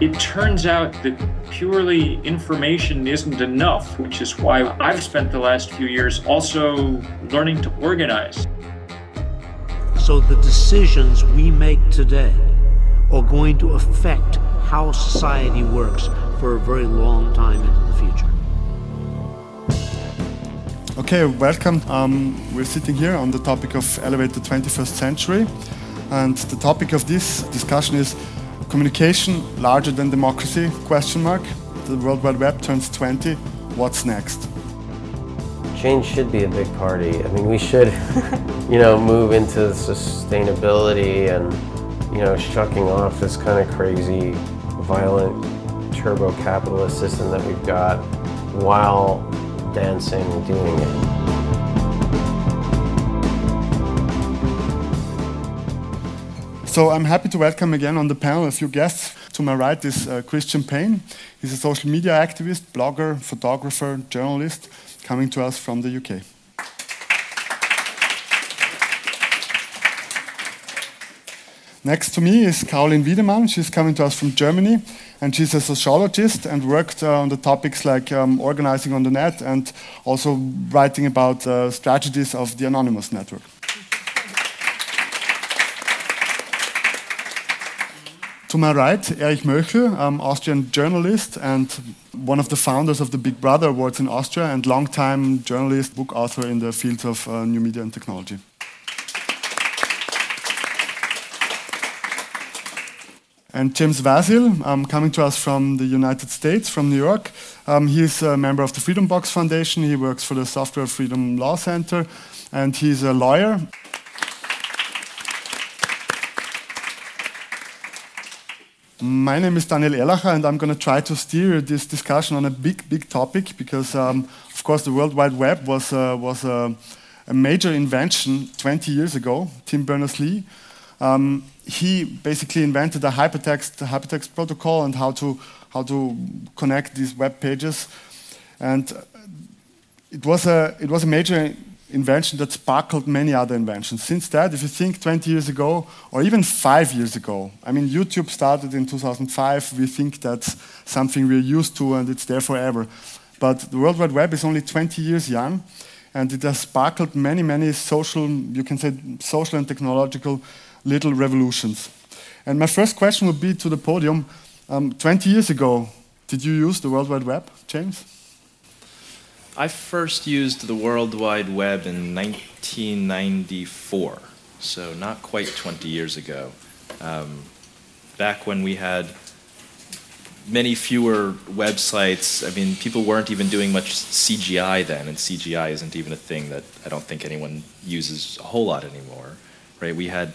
It turns out that purely information isn't enough, which is why I've spent the last few years also learning to organize. So the decisions we make today are going to affect how society works for a very long time into the future. Okay, welcome. Um, we're sitting here on the topic of Elevate the 21st Century. And the topic of this discussion is communication larger than democracy, question mark. The World Wide Web turns 20. What's next? Change should be a big party. I mean, we should, you know, move into sustainability and, you know, shucking off this kind of crazy, violent, turbo capitalist system that we've got while dancing doing it. So I'm happy to welcome again on the panel a few guests. To my right is uh, Christian Payne. He's a social media activist, blogger, photographer, journalist, coming to us from the UK. Next to me is Caroline Wiedemann. She's coming to us from Germany, and she's a sociologist and worked uh, on the topics like um, organizing on the net and also writing about uh, strategies of the anonymous network. To my right, Erich Möchel, um, Austrian journalist and one of the founders of the Big Brother Awards in Austria and longtime journalist, book author in the field of uh, new media and technology. And James Vasile, um, coming to us from the United States, from New York. Um, he's a member of the Freedom Box Foundation. He works for the Software Freedom Law Center, and he's a lawyer. My name is Daniel Erlacher, and I'm going to try to steer this discussion on a big, big topic because, um, of course, the World Wide Web was, uh, was a, a, major invention 20 years ago. Tim Berners-Lee, um, he basically invented a hypertext, hypertext protocol and how to how to connect these web pages, and it was a it was a major invention that sparkled many other inventions. Since that, if you think 20 years ago, or even five years ago, I mean, YouTube started in 2005. We think that's something we're used to and it's there forever. But the World Wide Web is only 20 years young, and it has sparkled many, many social, you can say, social and technological little revolutions. And my first question would be to the podium um, 20 years ago, did you use the World Wide Web, James? I first used the World Wide Web in 1994, so not quite 20 years ago. Um, back when we had many fewer websites. I mean, people weren't even doing much CGI then, and CGI isn't even a thing that I don't think anyone uses a whole lot anymore, right? We had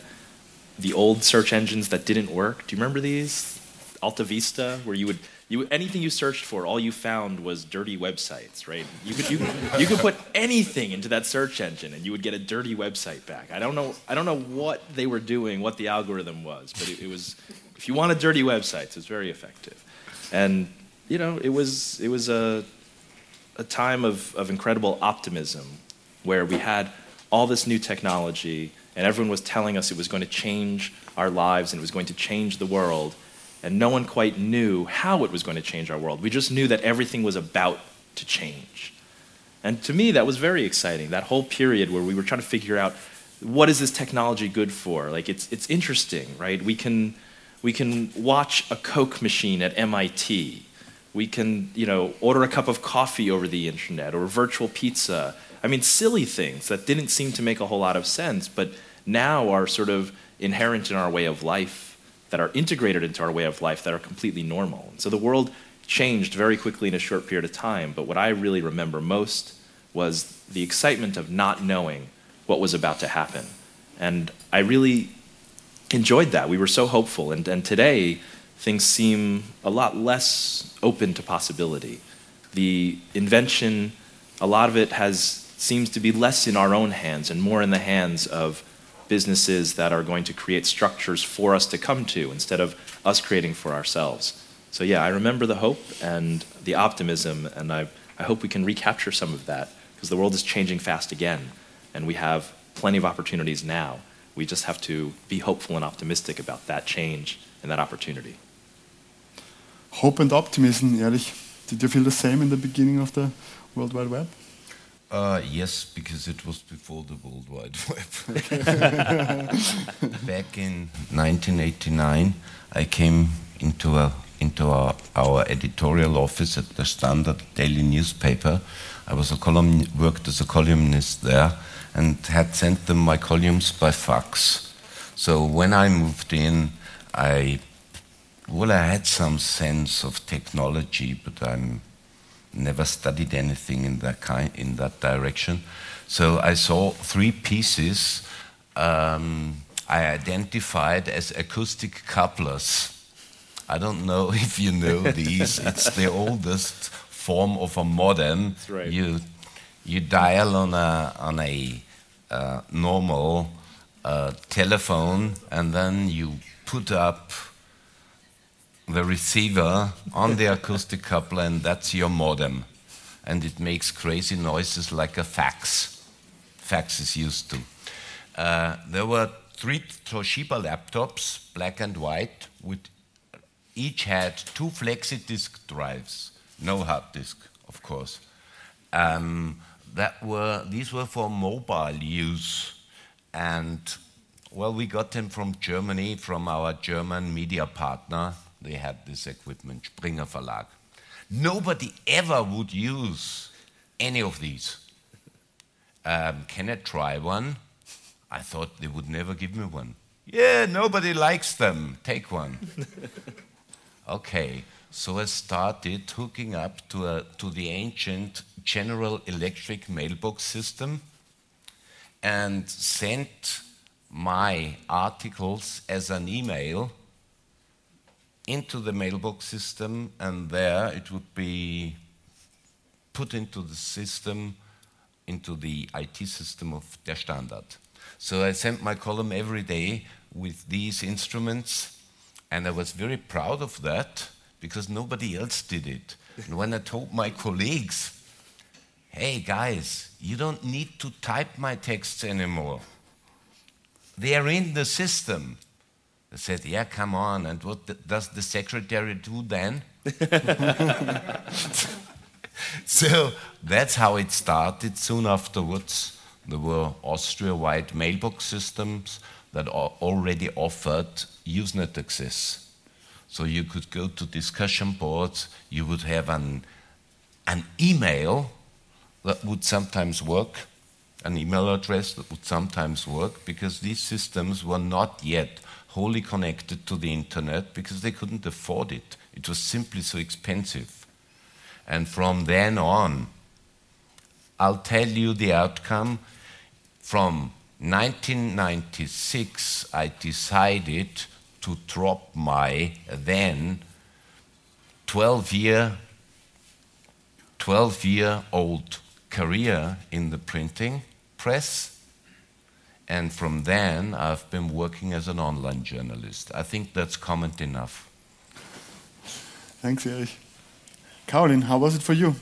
the old search engines that didn't work. Do you remember these? Alta Vista, where you would you, anything you searched for, all you found was dirty websites, right? You could, you, you could put anything into that search engine and you would get a dirty website back. I don't know, I don't know what they were doing, what the algorithm was, but it, it was, if you wanted dirty websites, it's very effective. And, you know, it was, it was a, a time of, of incredible optimism where we had all this new technology and everyone was telling us it was going to change our lives and it was going to change the world and no one quite knew how it was going to change our world. We just knew that everything was about to change. And to me, that was very exciting. That whole period where we were trying to figure out what is this technology good for? Like it's it's interesting, right? We can we can watch a Coke machine at MIT. We can, you know, order a cup of coffee over the internet or virtual pizza. I mean, silly things that didn't seem to make a whole lot of sense, but now are sort of inherent in our way of life that are integrated into our way of life that are completely normal. And so the world changed very quickly in a short period of time, but what I really remember most was the excitement of not knowing what was about to happen. And I really enjoyed that. We were so hopeful. And, and today, things seem a lot less open to possibility. The invention, a lot of it has seems to be less in our own hands and more in the hands of businesses that are going to create structures for us to come to instead of us creating for ourselves. So, yeah, I remember the hope and the optimism, and I, I hope we can recapture some of that because the world is changing fast again, and we have plenty of opportunities now. We just have to be hopeful and optimistic about that change and that opportunity. hope and optimism, Erich. Did you feel the same in the beginning of the World Wide Web? Uh, yes, because it was before the World Wide Web. Back in 1989, I came into a into our, our, editorial office at the Standard daily newspaper. I was a column worked as a columnist there, and had sent them my columns by fax. So when I moved in, I well, I had some sense of technology, but I'm never studied anything in that kind in that direction. So I saw three pieces um, I identified as acoustic couplers. I don't know if you know these. it's the oldest form of a modem. Right. You you dial on a on a uh, normal uh, telephone, and then you put up the receiver on the acoustic coupler, and that's your modem. And it makes crazy noises like a fax. Fax is used to. Uh, there were three Toshiba laptops, black and white, with each had two flexi disk drives, no hard disk, of course. Um, that were these were for mobile use, and well, we got them from Germany, from our German media partner, they had this equipment, Springer Verlag. Nobody ever would use any of these. Um, can I try one? I thought they would never give me one. Yeah, nobody likes them. Take one. okay, so I started hooking up to, a, to the ancient General Electric mailbox system and sent my articles as an email into the mailbox system, and there it would be put into the system, into the IT system of Der Standard. So I sent my column every day with these instruments, and I was very proud of that because nobody else did it. and when I told my colleagues, hey guys, you don't need to type my texts anymore, they are in the system. I said, Yeah, come on. And what does the secretary do then? so that's how it started. Soon afterwards, there were Austria wide mailbox systems that already offered Usenet access. So you could go to discussion boards, you would have an, an email that would sometimes work, an email address that would sometimes work, because these systems were not yet wholly connected to the internet because they couldn't afford it. It was simply so expensive. And from then on, I'll tell you the outcome. From 1996, I decided to drop my then 12 year 12 year old career in the printing press and from then, I've been working as an online journalist. I think that's comment enough. Thanks, Erich. Caroline, how was it for you?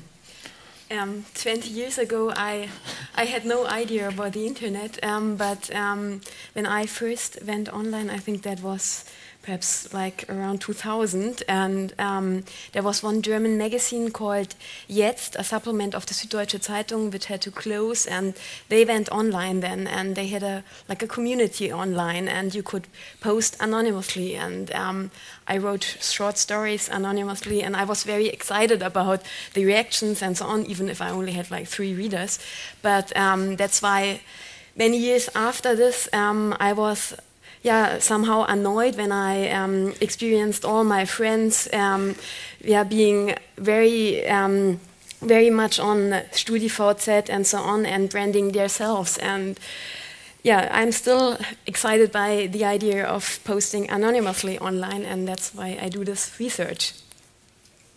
Um, 20 years ago, I, I had no idea about the internet, um, but um, when I first went online, I think that was perhaps like around 2000. And um, there was one German magazine called Jetzt, a supplement of the Süddeutsche Zeitung, which had to close. And they went online then, and they had a like a community online, and you could post anonymously. And um, I wrote short stories anonymously, and I was very excited about the reactions and so on, even if I only had like three readers. But um, that's why many years after this, um, I was yeah, somehow annoyed when I um, experienced all my friends um, yeah, being very, um, very much on StudiVZ and so on and branding themselves. And yeah, I'm still excited by the idea of posting anonymously online, and that's why I do this research.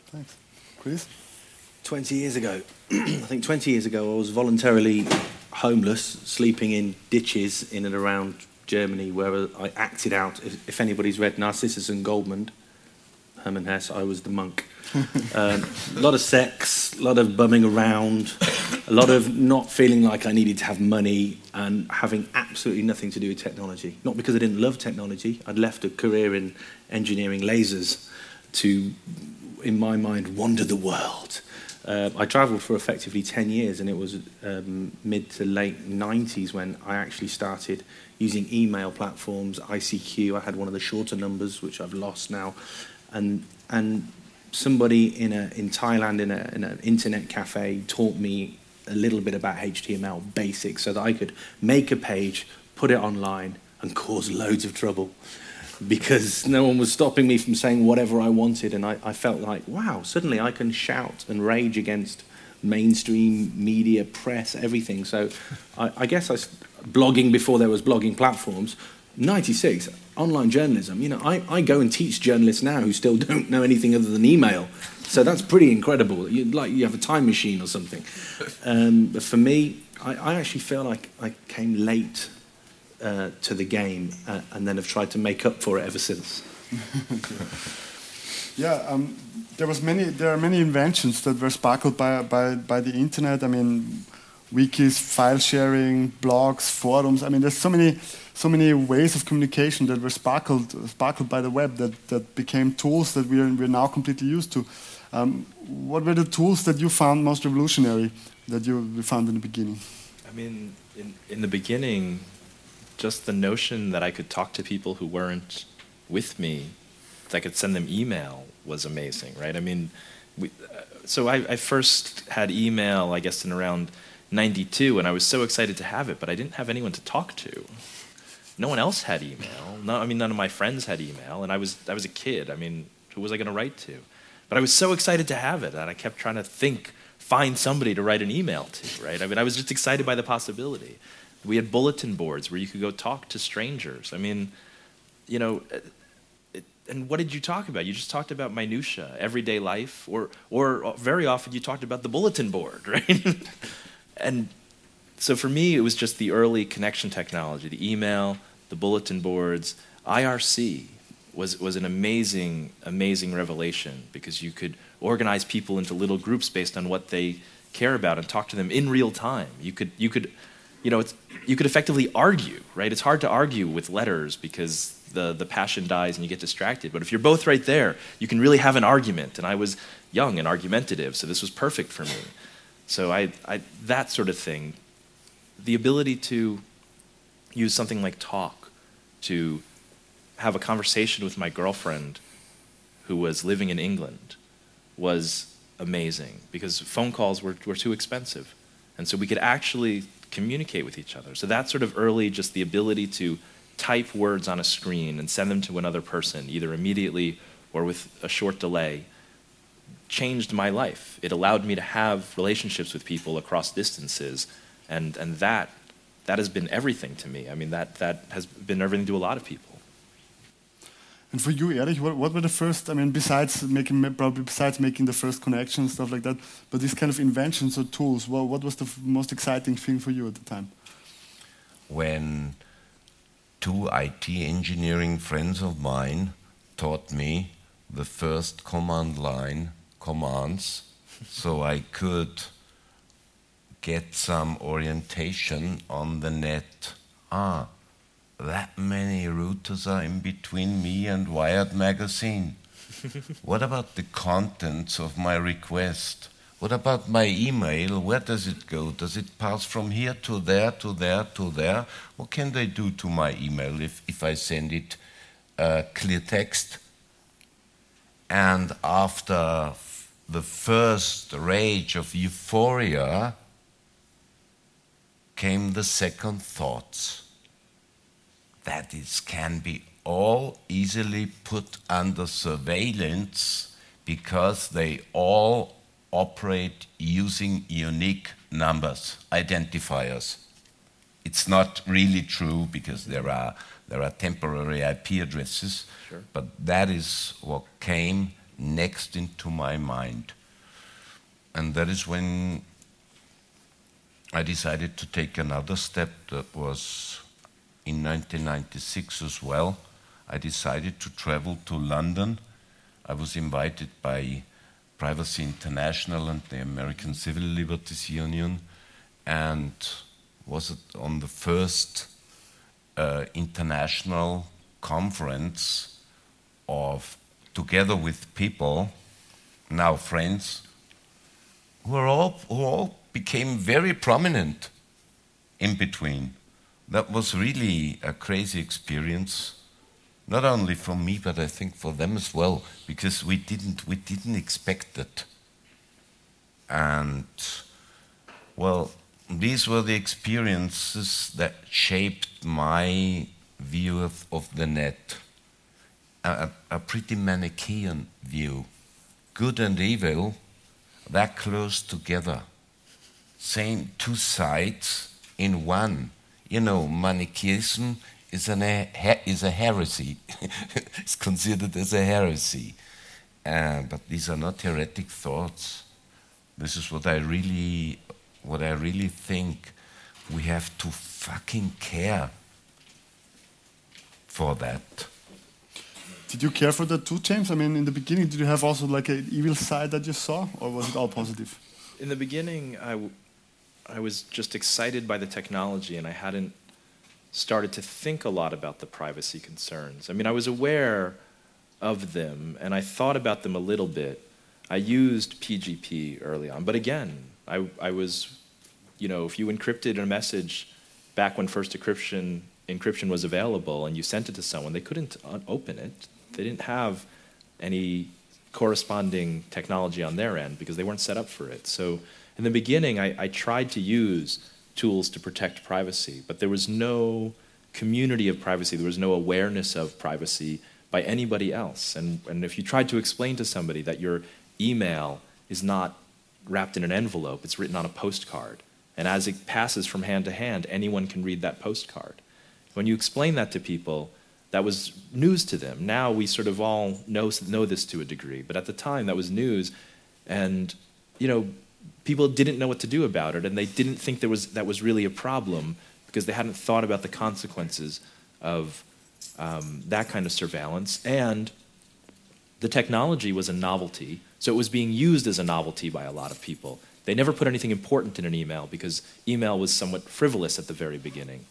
Thanks. Chris? 20 years ago, I think 20 years ago, I was voluntarily homeless, sleeping in ditches in and around Germany, where I acted out. If, if anybody's read Narcissus and Goldmund, Hermann Hesse, I was the monk. um, a lot of sex, a lot of bumming around, a lot of not feeling like I needed to have money, and having absolutely nothing to do with technology. Not because I didn't love technology. I'd left a career in engineering lasers to in my mind, wander the world. Uh, I travelled for effectively 10 years, and it was um, mid to late 90s when I actually started using email platforms, ICQ. I had one of the shorter numbers, which I've lost now. And, and somebody in, a, in Thailand in, a, in an internet cafe taught me a little bit about HTML basics so that I could make a page, put it online, and cause loads of trouble because no one was stopping me from saying whatever I wanted. And I, I felt like, wow, suddenly I can shout and rage against mainstream media, press, everything. So I, I guess I, blogging before there was blogging platforms, 96, online journalism. You know, I, I go and teach journalists now who still don't know anything other than email. So that's pretty incredible. You, like you have a time machine or something. Um, but for me, I, I actually feel like I came late uh, to the game uh, and then have tried to make up for it ever since. yeah, um, there was many. There are many inventions that were sparkled by by by the internet. I mean, wikis, file sharing, blogs, forums. I mean, there's so many so many ways of communication that were sparkled sparkled by the web that that became tools that we're we're now completely used to. Um, what were the tools that you found most revolutionary that you found in the beginning? I mean, in, in the beginning, just the notion that I could talk to people who weren't with me, that I could send them email was amazing, right? I mean, we, uh, so I, I, first had email, I guess, in around 92, and I was so excited to have it, but I didn't have anyone to talk to. No one else had email. No, I mean, none of my friends had email, and I was, I was a kid. I mean, who was I going to write to? But I was so excited to have it that I kept trying to think, find somebody to write an email to, right? I mean, I was just excited by the possibility. We had bulletin boards where you could go talk to strangers. I mean, you know, and what did you talk about? You just talked about minutia, everyday life, or or very often you talked about the bulletin board, right? and so for me, it was just the early connection technology, the email, the bulletin boards, IRC was was an amazing amazing revelation because you could organize people into little groups based on what they care about and talk to them in real time. You could you could you know, it's, you could effectively argue, right? It's hard to argue with letters because the, the passion dies and you get distracted. But if you're both right there, you can really have an argument. And I was young and argumentative, so this was perfect for me. So I, I that sort of thing, the ability to use something like talk to have a conversation with my girlfriend who was living in England was amazing because phone calls were, were too expensive. And so we could actually communicate with each other. So that sort of early, just the ability to type words on a screen and send them to another person, either immediately or with a short delay, changed my life. It allowed me to have relationships with people across distances, and, and that, that has been everything to me. I mean, that, that has been everything to a lot of people. And for you, Erich, what, what were the first? I mean, besides making probably besides making the first connections, stuff like that, but these kind of inventions or tools, what, what was the most exciting thing for you at the time? When two IT engineering friends of mine taught me the first command line commands, so I could get some orientation on the net. Ah, that many routers are in between me and Wired magazine. what about the contents of my request? What about my email? Where does it go? Does it pass from here to there, to there, to there? What can they do to my email if, if I send it uh, clear text? And after the first rage of euphoria came the second thoughts that it can be all easily put under surveillance because they all operate using unique numbers, identifiers. It's not really true because there are, there are temporary IP addresses, sure. but that is what came next into my mind. And that is when I decided to take another step that was in 1996 as well, I decided to travel to London. I was invited by Privacy International and the American Civil Liberties Union, and was on the first uh, international conference of together with people now friends, who, all, who all became very prominent in between. That was really a crazy experience, not only for me, but I think for them as well, because we didn't, we didn't expect it. And, well, these were the experiences that shaped my view of, of the net. A, a pretty Manichaean view. Good and evil, that close together. Same two sides in one. You know, Manichaeism is, an, is a heresy. it's considered as a heresy. Uh, but these are not heretic thoughts. This is what I really, what I really think we have to fucking care for that. Did you care for that too, James? I mean, in the beginning, did you have also like an evil side that you saw, or was it all positive? In the beginning, I, w- I was just excited by the technology, and I hadn't started to think a lot about the privacy concerns. I mean, I was aware of them, and I thought about them a little bit. I used PGP early on, but again, I, I was, you know, if you encrypted a message back when first encryption encryption was available and you sent it to someone, they couldn't open it. They didn't have any corresponding technology on their end because they weren't set up for it. So in the beginning, I, I tried to use tools to protect privacy, but there was no community of privacy, there was no awareness of privacy by anybody else. And, and if you tried to explain to somebody that your email is not wrapped in an envelope, it's written on a postcard. And as it passes from hand to hand, anyone can read that postcard. When you explain that to people, that was news to them. Now we sort of all know, know this to a degree, but at the time that was news. And, you know, people didn't know what to do about it, and they didn't think there was, that was really a problem because they hadn't thought about the consequences of um, that kind of surveillance. And the technology was a novelty, so it was being used as a novelty by a lot of people. They never put anything important in an email because email was somewhat frivolous at the very beginning.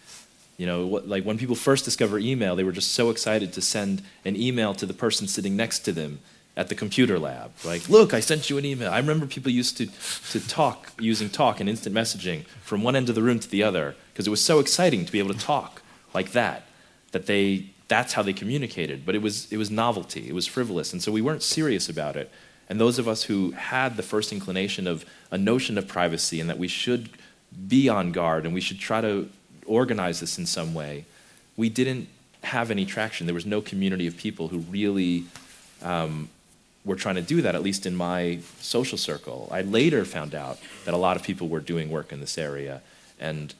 You know, like when people first discover email, they were just so excited to send an email to the person sitting next to them at the computer lab. Like, look, I sent you an email. I remember people used to, to talk using talk and instant messaging from one end of the room to the other because it was so exciting to be able to talk like that that they that's how they communicated. But it was it was novelty. It was frivolous, and so we weren't serious about it. And those of us who had the first inclination of a notion of privacy and that we should be on guard and we should try to organize this in some way, we didn't have any traction. There was no community of people who really um, were trying to do that, at least in my social circle. I later found out that a lot of people were doing work in this area. And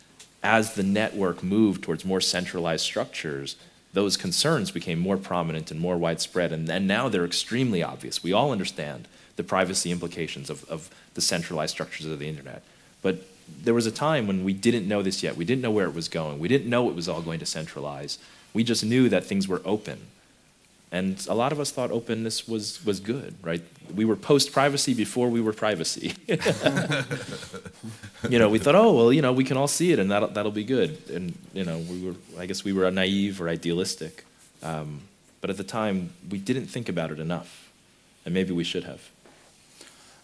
as the network moved towards more centralized structures, those concerns became more prominent and more widespread. And, and now they're extremely obvious. We all understand the privacy implications of, of the centralized structures of the internet. But there was a time when we didn't know this yet. We didn't know where it was going. We didn't know it was all going to centralize. We just knew that things were open. And a lot of us thought openness was, was good, right? We were post privacy before we were privacy. you know, we thought, oh, well, you know, we can all see it and that'll, that'll be good. And, you know, we were, I guess we were naive or idealistic. Um, but at the time, we didn't think about it enough. And maybe we should have.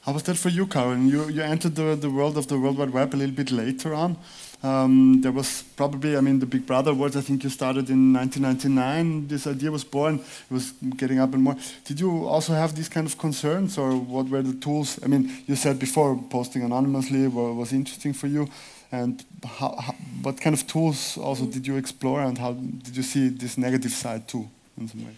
How was that for you, Karen? You, you entered the, the world of the World Wide Web a little bit later on. Um, there was probably, I mean, the Big Brother Awards, I think you started in 1999. This idea was born, it was getting up and more. Did you also have these kind of concerns, or what were the tools? I mean, you said before posting anonymously was interesting for you. And how, how, what kind of tools also did you explore, and how did you see this negative side too, in some way?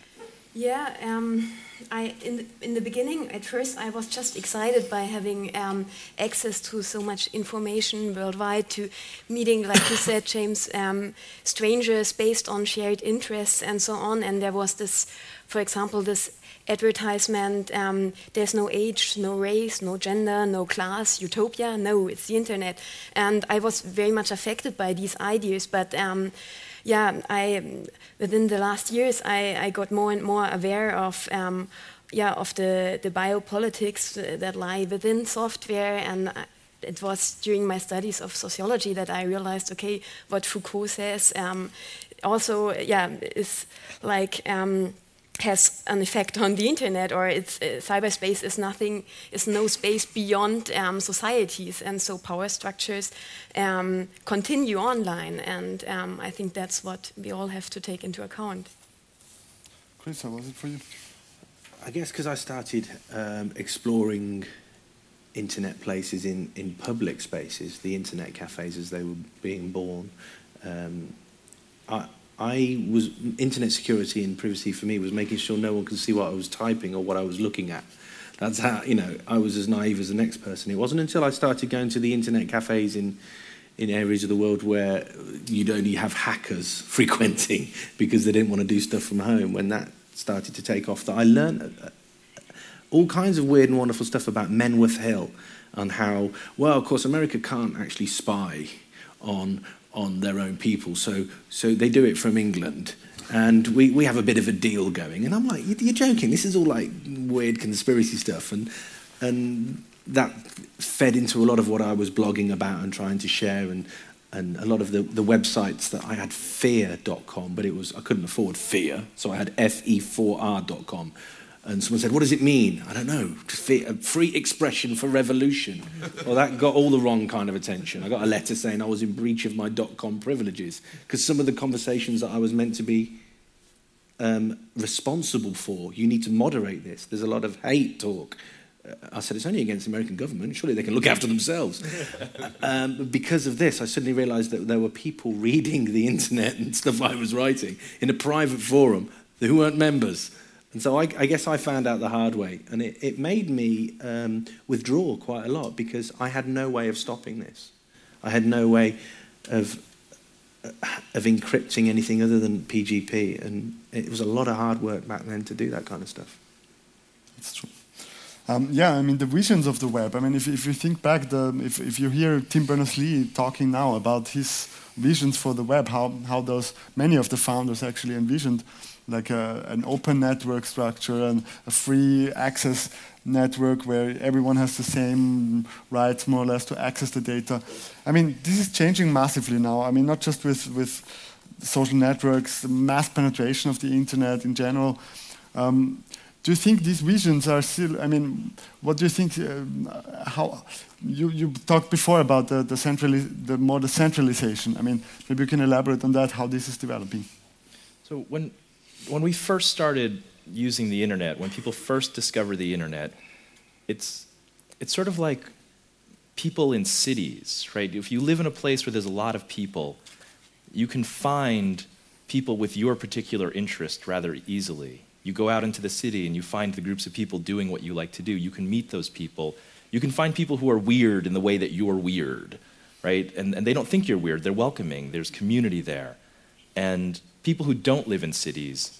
Yeah, um, I in the, in the beginning, at first, I was just excited by having um, access to so much information worldwide, to meeting, like you said, James, um, strangers based on shared interests and so on. And there was this, for example, this advertisement um, there's no age, no race, no gender, no class, utopia. No, it's the internet. And I was very much affected by these ideas, but um, yeah, I within the last years I, I got more and more aware of um, yeah of the the biopolitics uh, that lie within software and. it was during my studies of sociology that I realized, okay, what Foucault says um, also, yeah, is like um, has an effect on the internet or it's uh, cyberspace is nothing is no space beyond um, societies and so power structures um, continue online and um, I think that's what we all have to take into account. Chris, how was it for you? I guess because I started um, exploring internet places in, in public spaces, the internet cafes as they were being born. Um, I, I was internet security and privacy for me was making sure no one could see what I was typing or what I was looking at. That's how you know I was as naive as the next person. It wasn't until I started going to the internet cafes in in areas of the world where you'd only have hackers frequenting because they didn't want to do stuff from home when that started to take off that I learned uh, all kinds of weird and wonderful stuff about Menwith Hill and how well of course America can't actually spy on on their own people. So, so they do it from England. And we, we have a bit of a deal going. And I'm like, you're joking. This is all like weird conspiracy stuff. And, and that fed into a lot of what I was blogging about and trying to share. And, and a lot of the, the websites that I had fear.com, but it was I couldn't afford fear. So I had fe4r.com and someone said, What does it mean? I don't know. Free expression for revolution. well, that got all the wrong kind of attention. I got a letter saying I was in breach of my dot com privileges because some of the conversations that I was meant to be um, responsible for, you need to moderate this. There's a lot of hate talk. I said, It's only against the American government. Surely they can look after themselves. um, because of this, I suddenly realized that there were people reading the internet and stuff I was writing in a private forum who weren't members and so I, I, guess I found out the hard way. And it, it made me um, withdraw quite a lot because I had no way of stopping this. I had no way of, uh, of encrypting anything other than PGP. And it was a lot of hard work back then to do that kind of stuff. It's true. Um, yeah, I mean, the visions of the web. I mean, if, if you think back, the, if, if you hear Tim Berners-Lee talking now about his visions for the web, how, how those many of the founders actually envisioned like a, an open network structure and a free access network where everyone has the same rights more or less to access the data. I mean, this is changing massively now. I mean, not just with, with social networks, the mass penetration of the internet in general. Um, do you think these visions are still, I mean, what do you think, uh, how, you, you talked before about the, the, centrali the more the centralization. I mean, maybe you can elaborate on that, how this is developing. So when, when we first started using the internet, when people first discovered the internet, it's, it's sort of like people in cities, right? If you live in a place where there's a lot of people, you can find people with your particular interest rather easily. You go out into the city and you find the groups of people doing what you like to do. You can meet those people. You can find people who are weird in the way that you're weird, right? And, and they don't think you're weird. They're welcoming. There's community there. And people who don't live in cities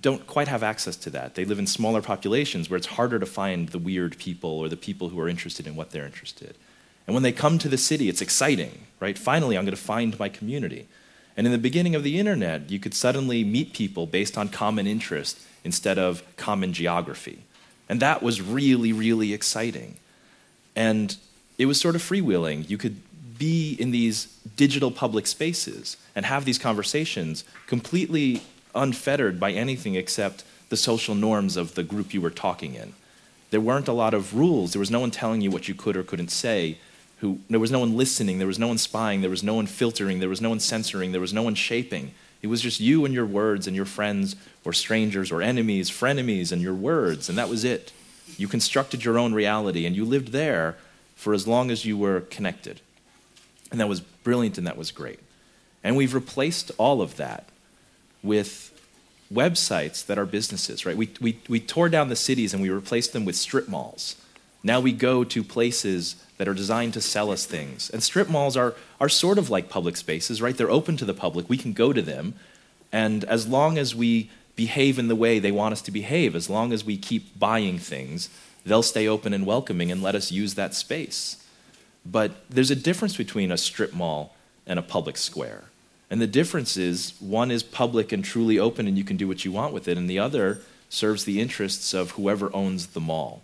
don't quite have access to that. They live in smaller populations where it's harder to find the weird people or the people who are interested in what they're interested. And when they come to the city, it's exciting, right? Finally, I'm going to find my community. And in the beginning of the internet, you could suddenly meet people based on common interest instead of common geography. And that was really, really exciting. And it was sort of freewheeling. You could be in these digital public spaces and have these conversations completely unfettered by anything except the social norms of the group you were talking in. There weren't a lot of rules. There was no one telling you what you could or couldn't say. Who, there was no one listening. There was no one spying. There was no one filtering. There was no one censoring. There was no one shaping. It was just you and your words and your friends or strangers or enemies, frenemies, and your words, and that was it. You constructed your own reality and you lived there for as long as you were connected. And that was brilliant and that was great. And we've replaced all of that with websites that are businesses, right? We, we, we tore down the cities and we replaced them with strip malls. Now we go to places that are designed to sell us things. And strip malls are, are sort of like public spaces, right? They're open to the public. We can go to them. And as long as we behave in the way they want us to behave, as long as we keep buying things, they'll stay open and welcoming and let us use that space. But there's a difference between a strip mall and a public square. And the difference is one is public and truly open and you can do what you want with it, and the other serves the interests of whoever owns the mall.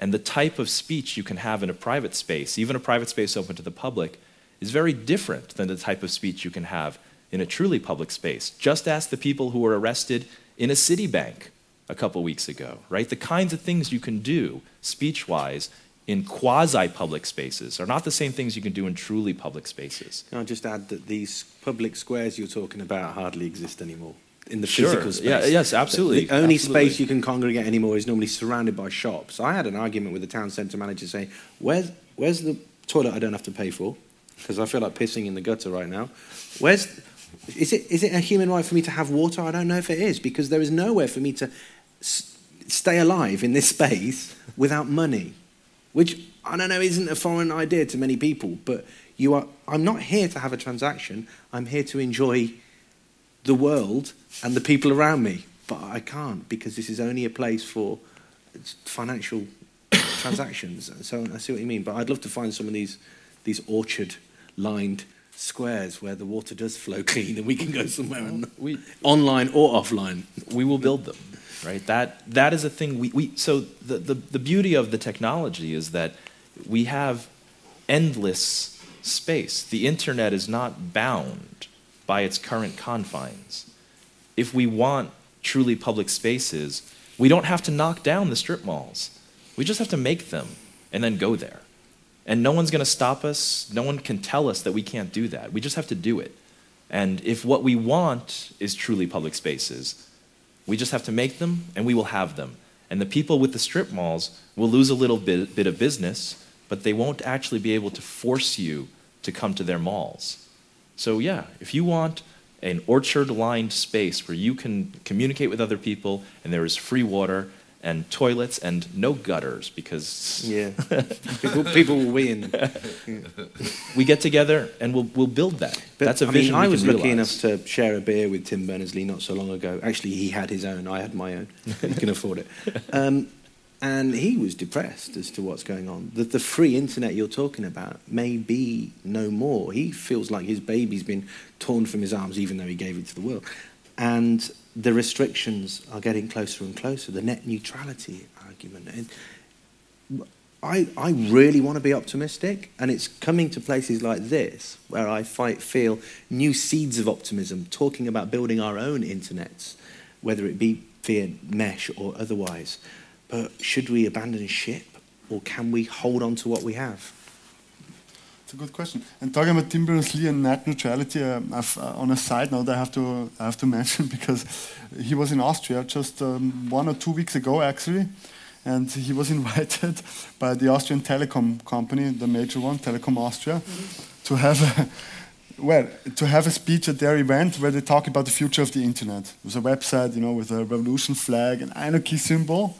And the type of speech you can have in a private space, even a private space open to the public, is very different than the type of speech you can have in a truly public space. Just ask the people who were arrested in a Citibank a couple weeks ago, right? The kinds of things you can do speech wise in quasi public spaces are not the same things you can do in truly public spaces. Can I just add that these public squares you're talking about hardly exist anymore in the Sure. physical space? Yeah, yes, absolutely, The only absolutely. space you can congregate anymore is normally surrounded by shops. I had an argument with the town centre manager saying, "Where's where's the toilet I don't have to pay for? Because I feel like pissing in the gutter right now. Where's is it is it a human right for me to have water? I don't know if it is because there is nowhere for me to s- stay alive in this space without money." Which I don't know isn't a foreign idea to many people, but you are. I'm not here to have a transaction. I'm here to enjoy the world and the people around me, but I can't because this is only a place for financial transactions. So I see what you mean, but I'd love to find some of these these orchard-lined squares where the water does flow clean and we can go somewhere and We, online or offline. we will build them right? That that is a thing we, we so the, the, the beauty of the technology is that we have endless space. The internet is not bound by its current confines. If we want truly public spaces we don't have to knock down the strip malls. We just have to make them and then go there. And no one's going to stop us. No one can tell us that we can't do that. We just have to do it. And if what we want is truly public spaces we just have to make them and we will have them. And the people with the strip malls will lose a little bit, bit of business, but they won't actually be able to force you to come to their malls. So, yeah, if you want an orchard lined space where you can communicate with other people and there is free water and toilets and no gutters because Yeah, people, people will win we get together and we'll, we'll build that. But, That's a I vision mean, I was lucky enough to share a beer with Tim Berners-Lee not so long ago. Actually, he had his own. I had my own. he can afford it. Um, and he was depressed as to what's going on. The, the free internet you're talking about may be no more. He feels like his baby's been torn from his arms, even though he gave it to the world. And the restrictions are getting closer and closer. The net neutrality argument. And I, I really want to be optimistic, and it's coming to places like this where I fight, feel new seeds of optimism, talking about building our own internets, whether it be via mesh or otherwise. But should we abandon ship, or can we hold on to what we have? A good question. And talking about Tim Berners-Lee and net neutrality, uh, uh, on a side note, I have to I have to mention because he was in Austria just um, one or two weeks ago, actually, and he was invited by the Austrian telecom company, the major one, Telekom Austria, to have a, well to have a speech at their event where they talk about the future of the internet. It was a website, you know, with a revolution flag, an anarchy symbol.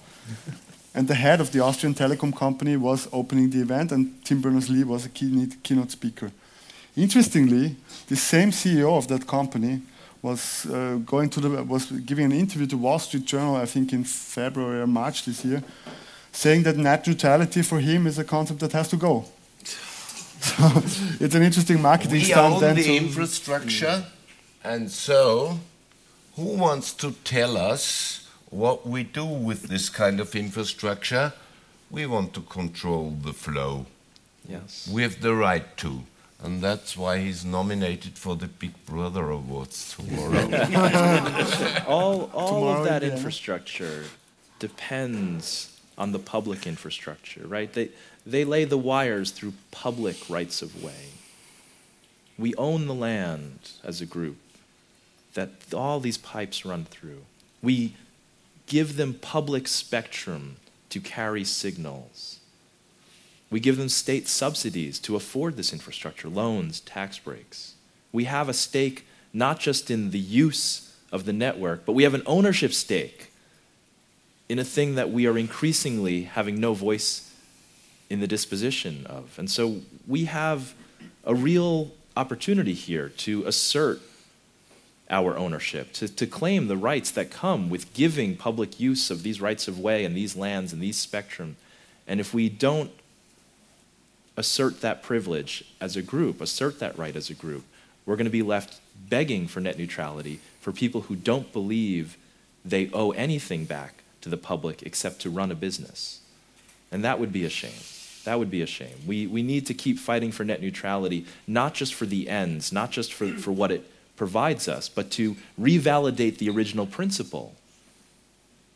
And the head of the Austrian telecom company was opening the event, and Tim Berners-Lee was a keynote, keynote speaker. Interestingly, the same CEO of that company was uh, going to the was giving an interview to Wall Street Journal, I think in February or March this year, saying that net neutrality for him is a concept that has to go. So it's an interesting marketing We stunt own the infrastructure, and so who wants to tell us what we do with this kind of infrastructure? We want to control the flow. Yes. We have the right to. And that's why he's nominated for the Big Brother Awards tomorrow. all all Tomorrow, of that yeah. infrastructure depends on the public infrastructure, right? They they lay the wires through public rights of way. We own the land as a group that all these pipes run through. We give them public spectrum to carry signals. We give them state subsidies to afford this infrastructure, loans, tax breaks. We have a stake not just in the use of the network, but we have an ownership stake in a thing that we are increasingly having no voice in the disposition of. And so we have a real opportunity here to assert our ownership, to, to claim the rights that come with giving public use of these rights of way and these lands and these spectrum. And if we don't assert that privilege as a group, assert that right as a group, we're going to be left begging for net neutrality for people who don't believe they owe anything back to the public except to run a business. And that would be a shame. That would be a shame. We, we need to keep fighting for net neutrality, not just for the ends, not just for, for what it provides us, but to revalidate the original principle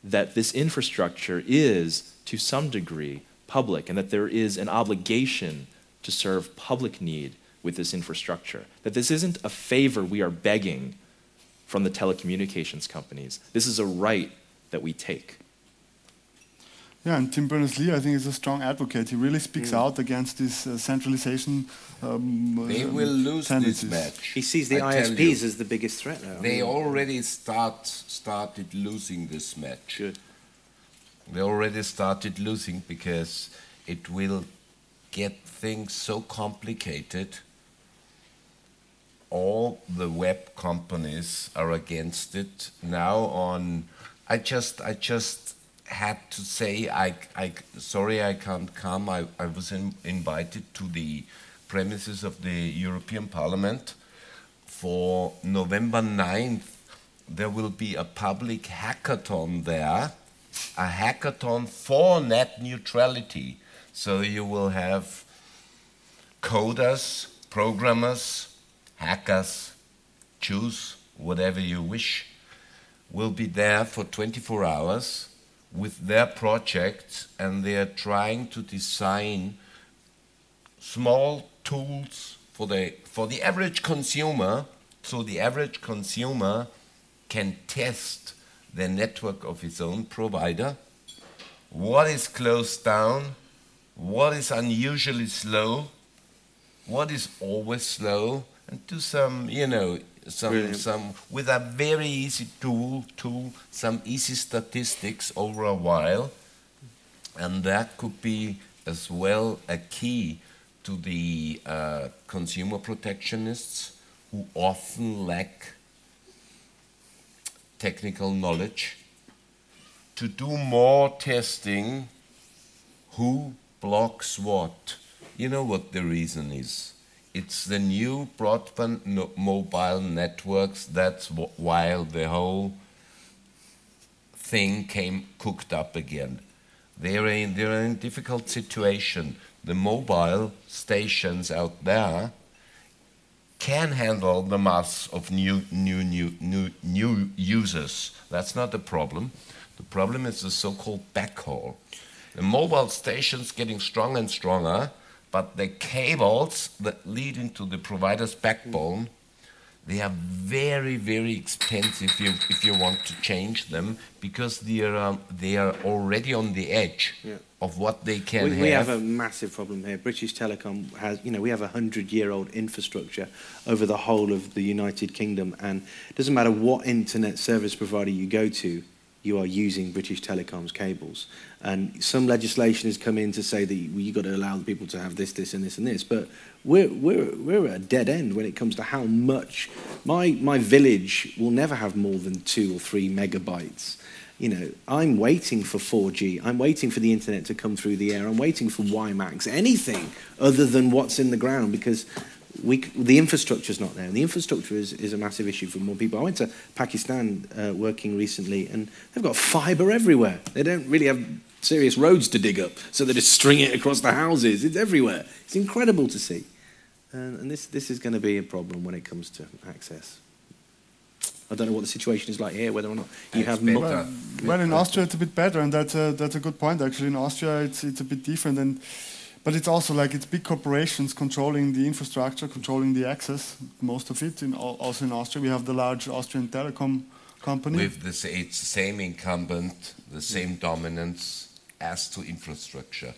that this infrastructure is, to some degree, public and that there is an obligation to serve public need with this infrastructure. That this isn't a favor we are begging from the telecommunications companies. This is a right that we take. Yeah, and Tim Berners-Lee, I think, is a strong advocate. He really speaks mm. out against this uh, centralization. Um, they uh, will lose tendencies. this match. He sees the I ISPs as the biggest threat now. They already start started losing this match. Good. They already started losing because it will get things so complicated. All the web companies are against it now. On, I just, I just had to say, I, I sorry I can't come. I, I was in, invited to the premises of the European Parliament for November 9th. There will be a public hackathon there a hackathon for net neutrality. So you will have coders, programmers, hackers, choose whatever you wish, will be there for 24 hours with their projects and they are trying to design small tools for the, for the average consumer so the average consumer can test the network of its own provider, what is closed down, what is unusually slow, what is always slow, and do some, you know, some, Brilliant. some with a very easy tool, tool, some easy statistics over a while, and that could be as well a key to the uh, consumer protectionists who often lack technical knowledge to do more testing who blocks what. You know what the reason is. It's the new broadband no mobile networks. That's why the whole thing came cooked up again. They're in, they're in a difficult situation. The mobile stations out there can handle the mass of new, new, new, new, new users. That's not the problem. The problem is the so-called backhaul. The mobile stations getting stronger and stronger, but the cables that lead into the provider's backbone, they are very, very expensive if you, if you want to change them because they are, um, they are already on the edge. Yeah of what they can we, have. We have a massive problem here. British Telecom has, you know, we have a hundred-year-old infrastructure over the whole of the United Kingdom, and it doesn't matter what internet service provider you go to, you are using British Telecom's cables. And some legislation has come in to say that you've got to allow the people to have this, this, and this, and this. But we're, we're, we're at a dead end when it comes to how much. My, my village will never have more than two or three megabytes you know, I'm waiting for 4G. I'm waiting for the internet to come through the air. I'm waiting for WiMAX, anything other than what's in the ground because we, the infrastructure is not there. And the infrastructure is, is a massive issue for more people. I went to Pakistan uh, working recently and they've got fiber everywhere. They don't really have serious roads to dig up, so they just string it across the houses. It's everywhere. It's incredible to see. And, and this, this is going to be a problem when it comes to access. I don't know what the situation is like here, whether or not you it's have more. Well, well, in Austria it's a bit better, and that's a, that's a good point. Actually, in Austria it's it's a bit different, and but it's also like it's big corporations controlling the infrastructure, controlling the access, most of it. In, also in Austria, we have the large Austrian telecom company. With the it's the same incumbent, the same dominance as to infrastructure,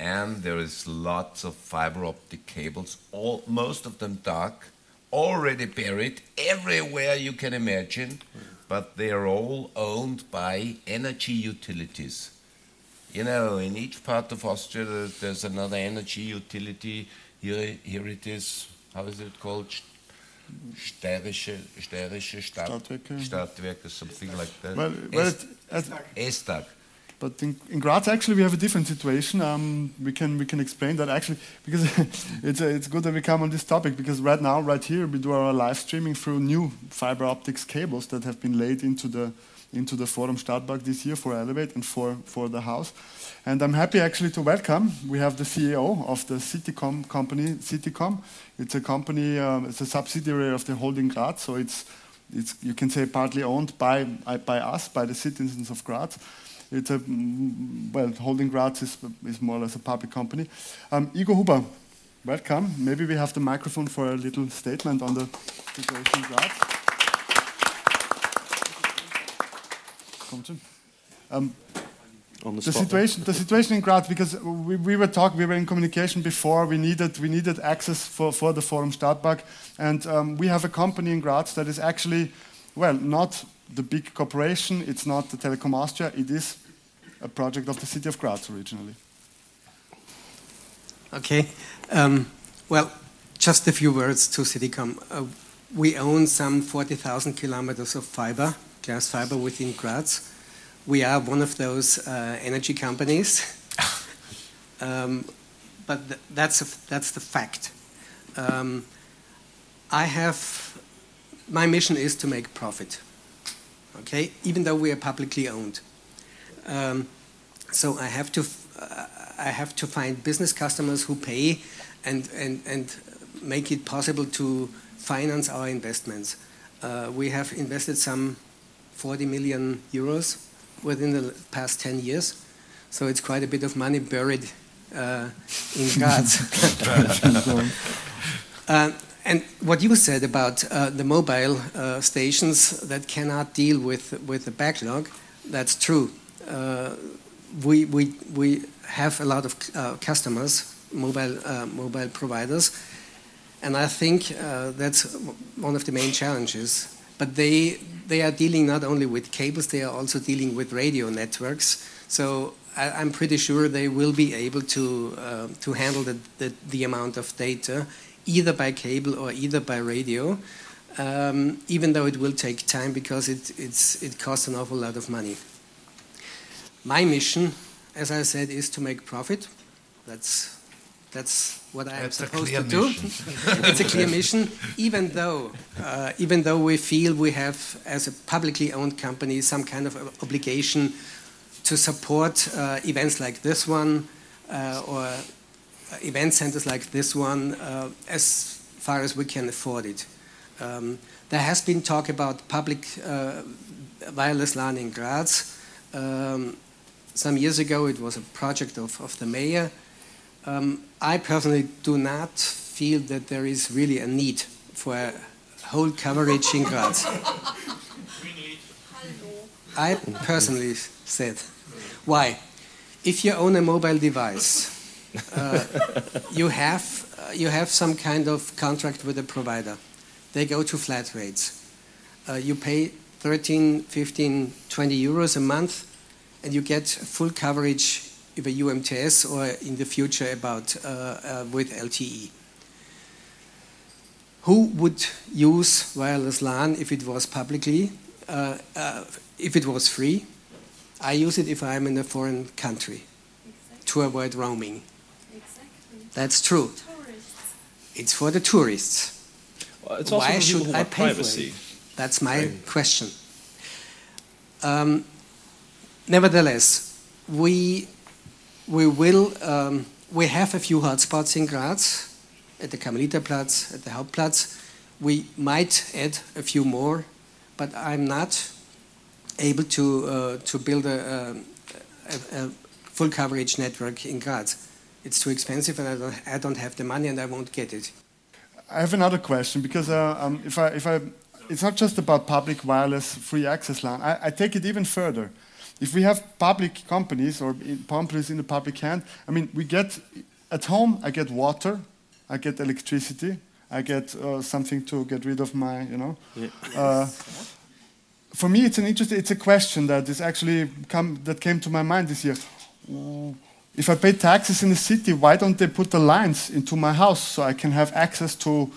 and there is lots of fiber optic cables, all most of them dark already buried everywhere you can imagine, but they are all owned by energy utilities. You know, in each part of Austria, there's another energy utility. Here, here it is. How is it called? Steirische, Steirische Stadt, Stadtwerke. Stadtwerke, something like that. Well, well Est, Estag. But in, in Graz, actually, we have a different situation. Um, we can we can explain that actually because it's uh, it's good that we come on this topic because right now, right here, we do our live streaming through new fiber optics cables that have been laid into the into the Forum Stadtpark this year for Elevate and for for the house. And I'm happy actually to welcome. We have the CEO of the Citycom company, Citycom. It's a company. Um, it's a subsidiary of the Holding Graz, so it's it's you can say partly owned by by us, by the citizens of Graz. It's a well, Holding Graz is, is more or less a public company. Um, Igor Huber, welcome. Maybe we have the microphone for a little statement on the situation in Graz. Um, on the, the situation, the situation in Graz, because we, we were talking, we were in communication before. We needed, we needed access for, for the Forum Stadtpark, and um, we have a company in Graz that is actually, well, not the big corporation. It's not the Telekom Austria. It is a project of the city of Graz originally. Okay, um, well, just a few words to Citycom. Uh, we own some 40,000 kilometers of fiber, glass fiber within Graz we are one of those uh, energy companies, um, but th that's a, that's the fact. Um, I have my mission is to make profit. Okay, even though we are publicly owned, um, so I have to uh, I have to find business customers who pay and and and make it possible to finance our investments. Uh, we have invested some 40 million euros within the past 10 years. So it's quite a bit of money buried uh, in Graz. uh, and what you said about uh, the mobile uh, stations that cannot deal with, with the backlog, that's true. Uh, we, we, we have a lot of uh, customers, mobile, mobile providers, and I think that's one of the main challenges. But they, they are dealing not only with cables, they are also dealing with radio networks. So I, am pretty sure they will be able to, uh, to handle the, the, the, amount of data either by cable or either by radio, um, even though it will take time because it, it's, it costs an awful lot of money. My mission, as I said, is to make profit. That's, that's what I am supposed to do. it's a clear mission, even though, uh, even though we feel we have, as a publicly owned company, some kind of obligation to support uh, events like this one uh, or event centers like this one uh, as far as we can afford it. Um, there has been talk about public uh, wireless LAN in Graz. Um, some years ago, it was a project of, of the mayor. Um, I personally do not feel that there is really a need for a whole coverage in Graz. I personally said, why? If you own a mobile device, uh, you have uh, you have some kind of contract with a provider. They go to flat rates. Uh, you pay 13, 15, 20 euros a month, and you get full coverage über UMTS or in the future about uh, uh, with LTE. Who would use wireless LAN if it was publicly, uh, if it was free? I use it if I'm in a foreign country exactly. to avoid roaming. Exactly. That's true. Tourists. It's for the tourists. Well, Why should I pay privacy. for it? That's my right. question. Um, nevertheless, we we will, um, we have a few hotspots in Graz, at the Karmeliterplatz, at the Hauptplatz. We might add a few more, but I'm not able to, uh, to build a, a, a, full coverage network in Graz. It's too expensive and I don't, I don't have the money and I won't get it. I have another question because uh, um, if I, if I, it's not just about public wireless free access LAN. I, I take it even further. If we have public companies or companies in the public hand, I mean, we get at home, I get water, I get electricity, I get uh, something to get rid of my, you know. Yeah. Uh, for me, it's an interesting, it's a question that is actually come, that came to my mind this year. If I pay taxes in the city, why don't they put the lines into my house so I can have access to,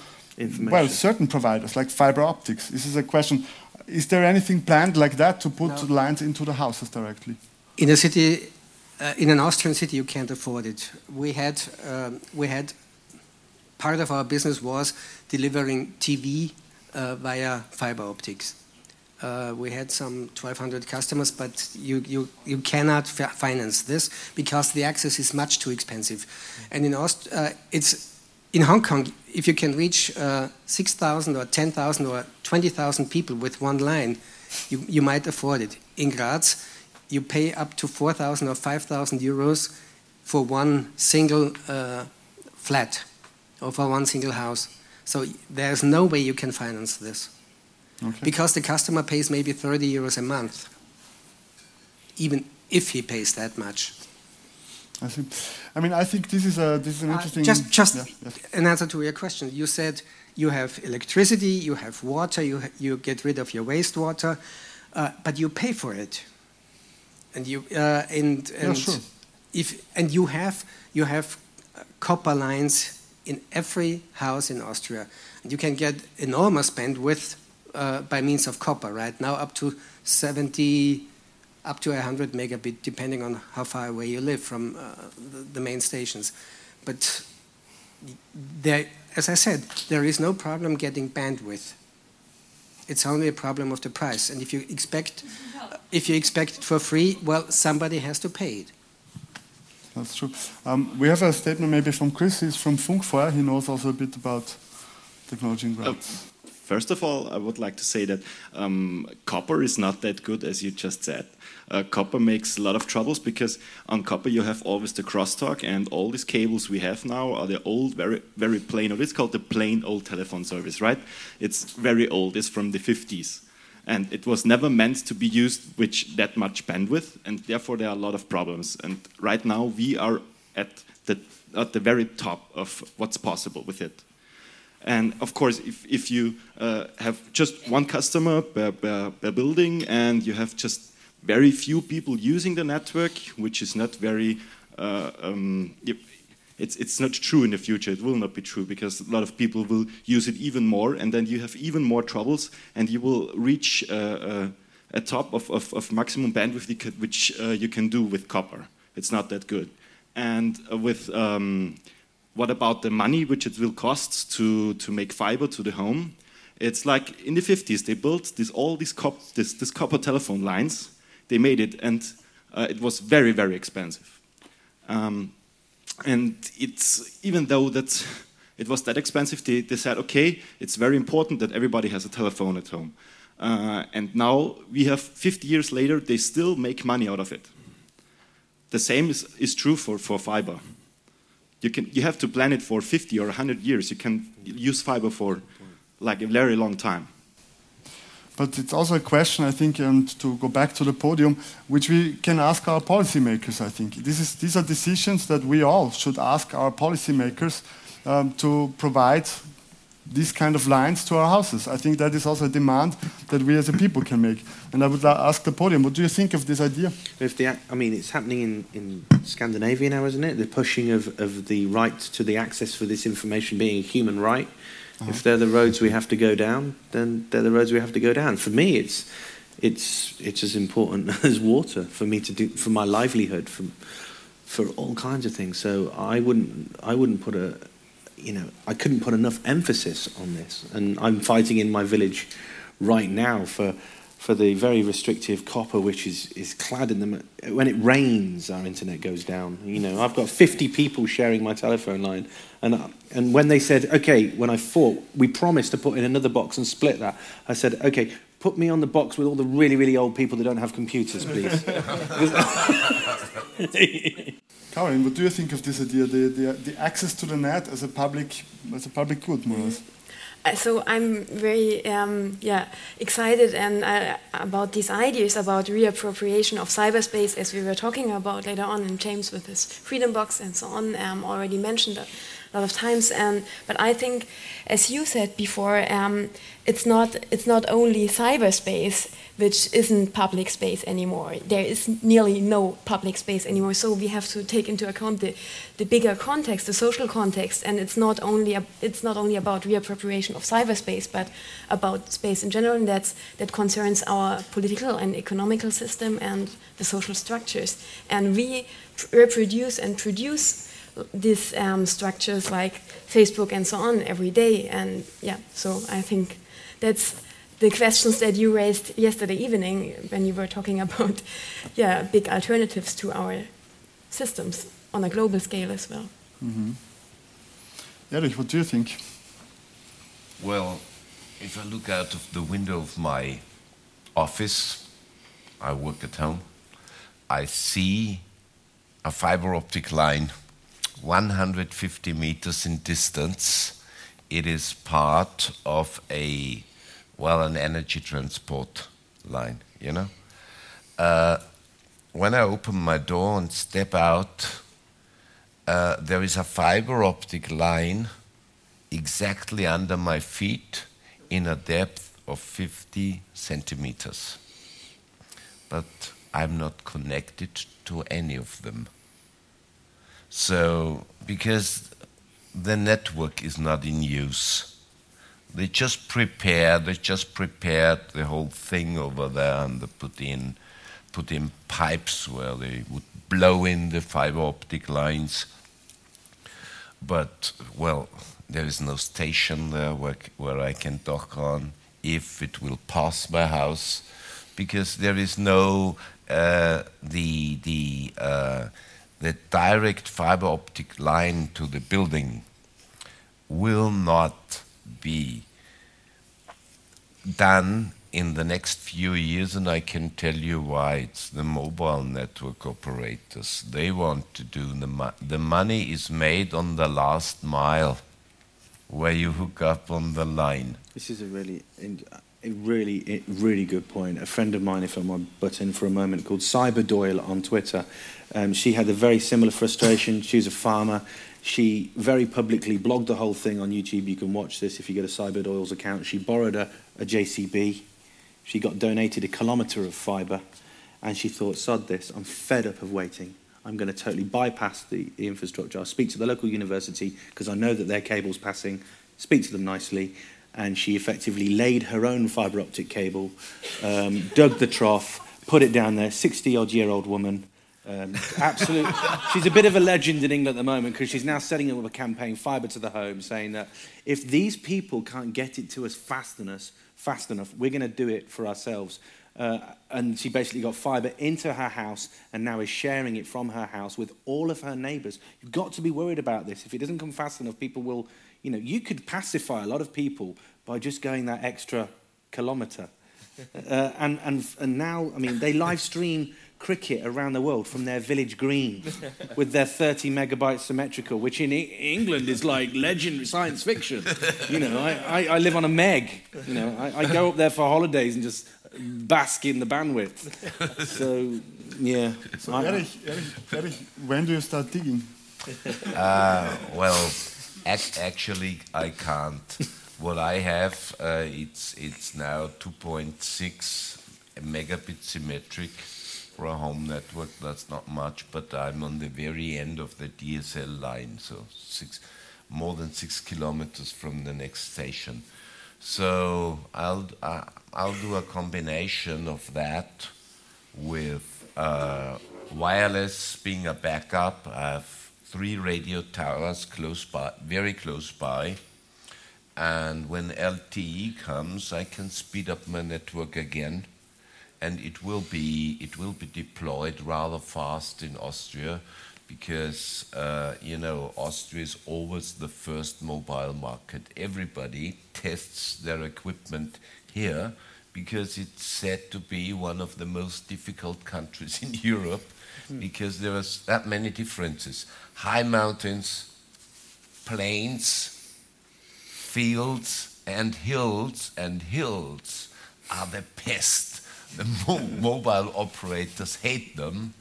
well, certain providers like fiber optics? This is a question. Is there anything planned like that to put no. lines into the houses directly? In a city, uh, in an Austrian city, you can't afford it. We had, um, we had part of our business was delivering TV uh, via fiber optics. Uh, we had some 1,200 customers, but you, you, you cannot finance this because the access is much too expensive. And in Aust uh, it's in Hong Kong, if you can reach uh, 6,000 or 10,000 or 20,000 people with one line, you, you might afford it. In Graz, you pay up to 4,000 or 5,000 euros for one single uh, flat or for one single house. So there's no way you can finance this. Okay. Because the customer pays maybe 30 euros a month, even if he pays that much. I see. I mean, I think this is a this is an uh, interesting. Uh, just just yeah, yes. an answer to your question. You said you have electricity, you have water, you you get rid of your wastewater, uh, but you pay for it, and you uh, and and yeah, sure. if and you have you have uh, copper lines in every house in Austria, and you can get enormous bandwidth uh, by means of copper. Right now, up to seventy up to 100 megabit, depending on how far away you live from uh, the, the, main stations. But there, as I said, there is no problem getting bandwidth. It's only a problem of the price. And if you expect, uh, if you expect it for free, well, somebody has to pay it. That's true. Um, we have a statement maybe from Chris. He's from Funkfeuer. He knows also a bit about technology and Uh, first of all, I would like to say that um, copper is not that good, as you just said. Uh, copper makes a lot of troubles because on copper you have always the crosstalk and all these cables we have now are the old, very, very plain, or it's called the plain old telephone service, right? It's very old, it's from the 50s. And it was never meant to be used with that much bandwidth, and therefore there are a lot of problems. And right now we are at the, at the very top of what's possible with it. And of course, if, if you uh, have just one customer per, per, per, building and you have just very few people using the network, which is not very. Uh, um, it's, it's not true in the future. It will not be true because a lot of people will use it even more, and then you have even more troubles, and you will reach uh, uh, a top of, of, of, maximum bandwidth which uh, you can do with copper. It's not that good. And uh, with um, what about the money which it will cost to, to make fiber to the home? It's like in the 50s, they built this, all these cop, this, this copper telephone lines they made it, and uh, it was very, very expensive. Um, and it's even though that it was that expensive, they, they, said, okay, it's very important that everybody has a telephone at home. Uh, and now we have 50 years later, they still make money out of it. The same is, is true for, for fiber. You, can, you have to plan it for 50 or 100 years. You can use fiber for like a very long time. But it's also a question, I think, and to go back to the podium, which we can ask our policymakers, I think. This is, these are decisions that we all should ask our policymakers um, to provide these kind of lines to our houses. I think that is also a demand that we as a people can make. And I would ask the podium, what do you think of this idea? If the, I mean, it's happening in, in Scandinavia now, isn't it? The pushing of, of the right to the access for this information being a human right. Uh-huh. If they're the roads we have to go down, then they're the roads we have to go down. For me, it's it's it's as important as water for me to do for my livelihood, for for all kinds of things. So I wouldn't I wouldn't put a you know I couldn't put enough emphasis on this, and I'm fighting in my village right now for for the very restrictive copper which is, is clad in them. When it rains, our internet goes down. You know, I've got 50 people sharing my telephone line. And, and when they said, okay, when I fought, we promised to put in another box and split that, I said, okay, put me on the box with all the really, really old people that don't have computers, please. Caroline, what do you think of this idea, the, the, the access to the net as a public, as a public good, more or less? so I'm very um, yeah excited and uh, about these ideas about reappropriation of cyberspace as we were talking about later on and James with his freedom box and so on um, already mentioned that lot of times and but I think as you said before um, it's not it's not only cyberspace which isn't public space anymore. There is nearly no public space anymore. So we have to take into account the, the bigger context, the social context, and it's not only a, it's not only about reappropriation of cyberspace, but about space in general. And that's that concerns our political and economical system and the social structures. And we reproduce and produce these um, structures like Facebook and so on every day. And yeah, so I think that's the questions that you raised yesterday evening when you were talking about yeah, big alternatives to our systems on a global scale as well. Mm -hmm. Erich, what do you think? Well, if I look out of the window of my office, I work at home, I see a fiber optic line 150 meters in distance. It is part of a, well, an energy transport line, you know? Uh, when I open my door and step out, uh, there is a fiber optic line exactly under my feet in a depth of 50 centimeters. But I'm not connected to any of them. So, because the network is not in use, they just prepare, they just prepared the whole thing over there and they put in, put in pipes where they would blow in the fiber optic lines. But, well, there is no station there where, where I can dock on if it will pass my house because there is no uh, the the uh, the direct fiber optic line to the building will not be done in the next few years, and I can tell you why. It's the mobile network operators. They want to do the mo- the money is made on the last mile, where you hook up on the line. This is a really, a really, really good point. A friend of mine, if I might butt in for a moment, called Cyber Doyle on Twitter. Um, she had a very similar frustration. She's a farmer. She very publicly blogged the whole thing on YouTube. You can watch this if you go to Cyber Doyle's account. She borrowed a, a JCB. She got donated a kilometre of fibre. And she thought, sod this, I'm fed up of waiting. I'm going to totally bypass the, the infrastructure. I'll speak to the local university because I know that their cable's passing, speak to them nicely. And she effectively laid her own fibre optic cable, um, dug the trough, put it down there, 60 odd year old woman. Um, absolute. she's a bit of a legend in England at the moment because she's now setting up a campaign, Fibre to the Home, saying that if these people can't get it to us fast enough, fast enough, we're going to do it for ourselves. Uh, and she basically got fibre into her house and now is sharing it from her house with all of her neighbours. You've got to be worried about this. If it doesn't come fast enough, people will, you know, you could pacify a lot of people by just going that extra kilometre. Uh, and, and, and now, I mean, they live stream cricket around the world from their village green with their 30 megabyte symmetrical, which in e- England is like legend science fiction. You know, I, I, I live on a meg. You know, I, I, go up there for holidays and just bask in the bandwidth. So, yeah. So, I, Erich, Erich, Erich, when do you start digging? Uh, well, ac- actually, I can't. What I have, uh, it's it's now 2.6 megabit symmetric for a home network. That's not much, but I'm on the very end of the DSL line, so six, more than six kilometers from the next station. So I'll uh, I'll do a combination of that with uh, wireless being a backup. I have three radio towers close by, very close by. And when LTE comes, I can speed up my network again, and it will be it will be deployed rather fast in Austria, because uh, you know Austria is always the first mobile market. Everybody tests their equipment here because it's said to be one of the most difficult countries in Europe, mm. because there are that many differences: high mountains, plains fields and hills and hills are the pest. The mo mobile operators hate them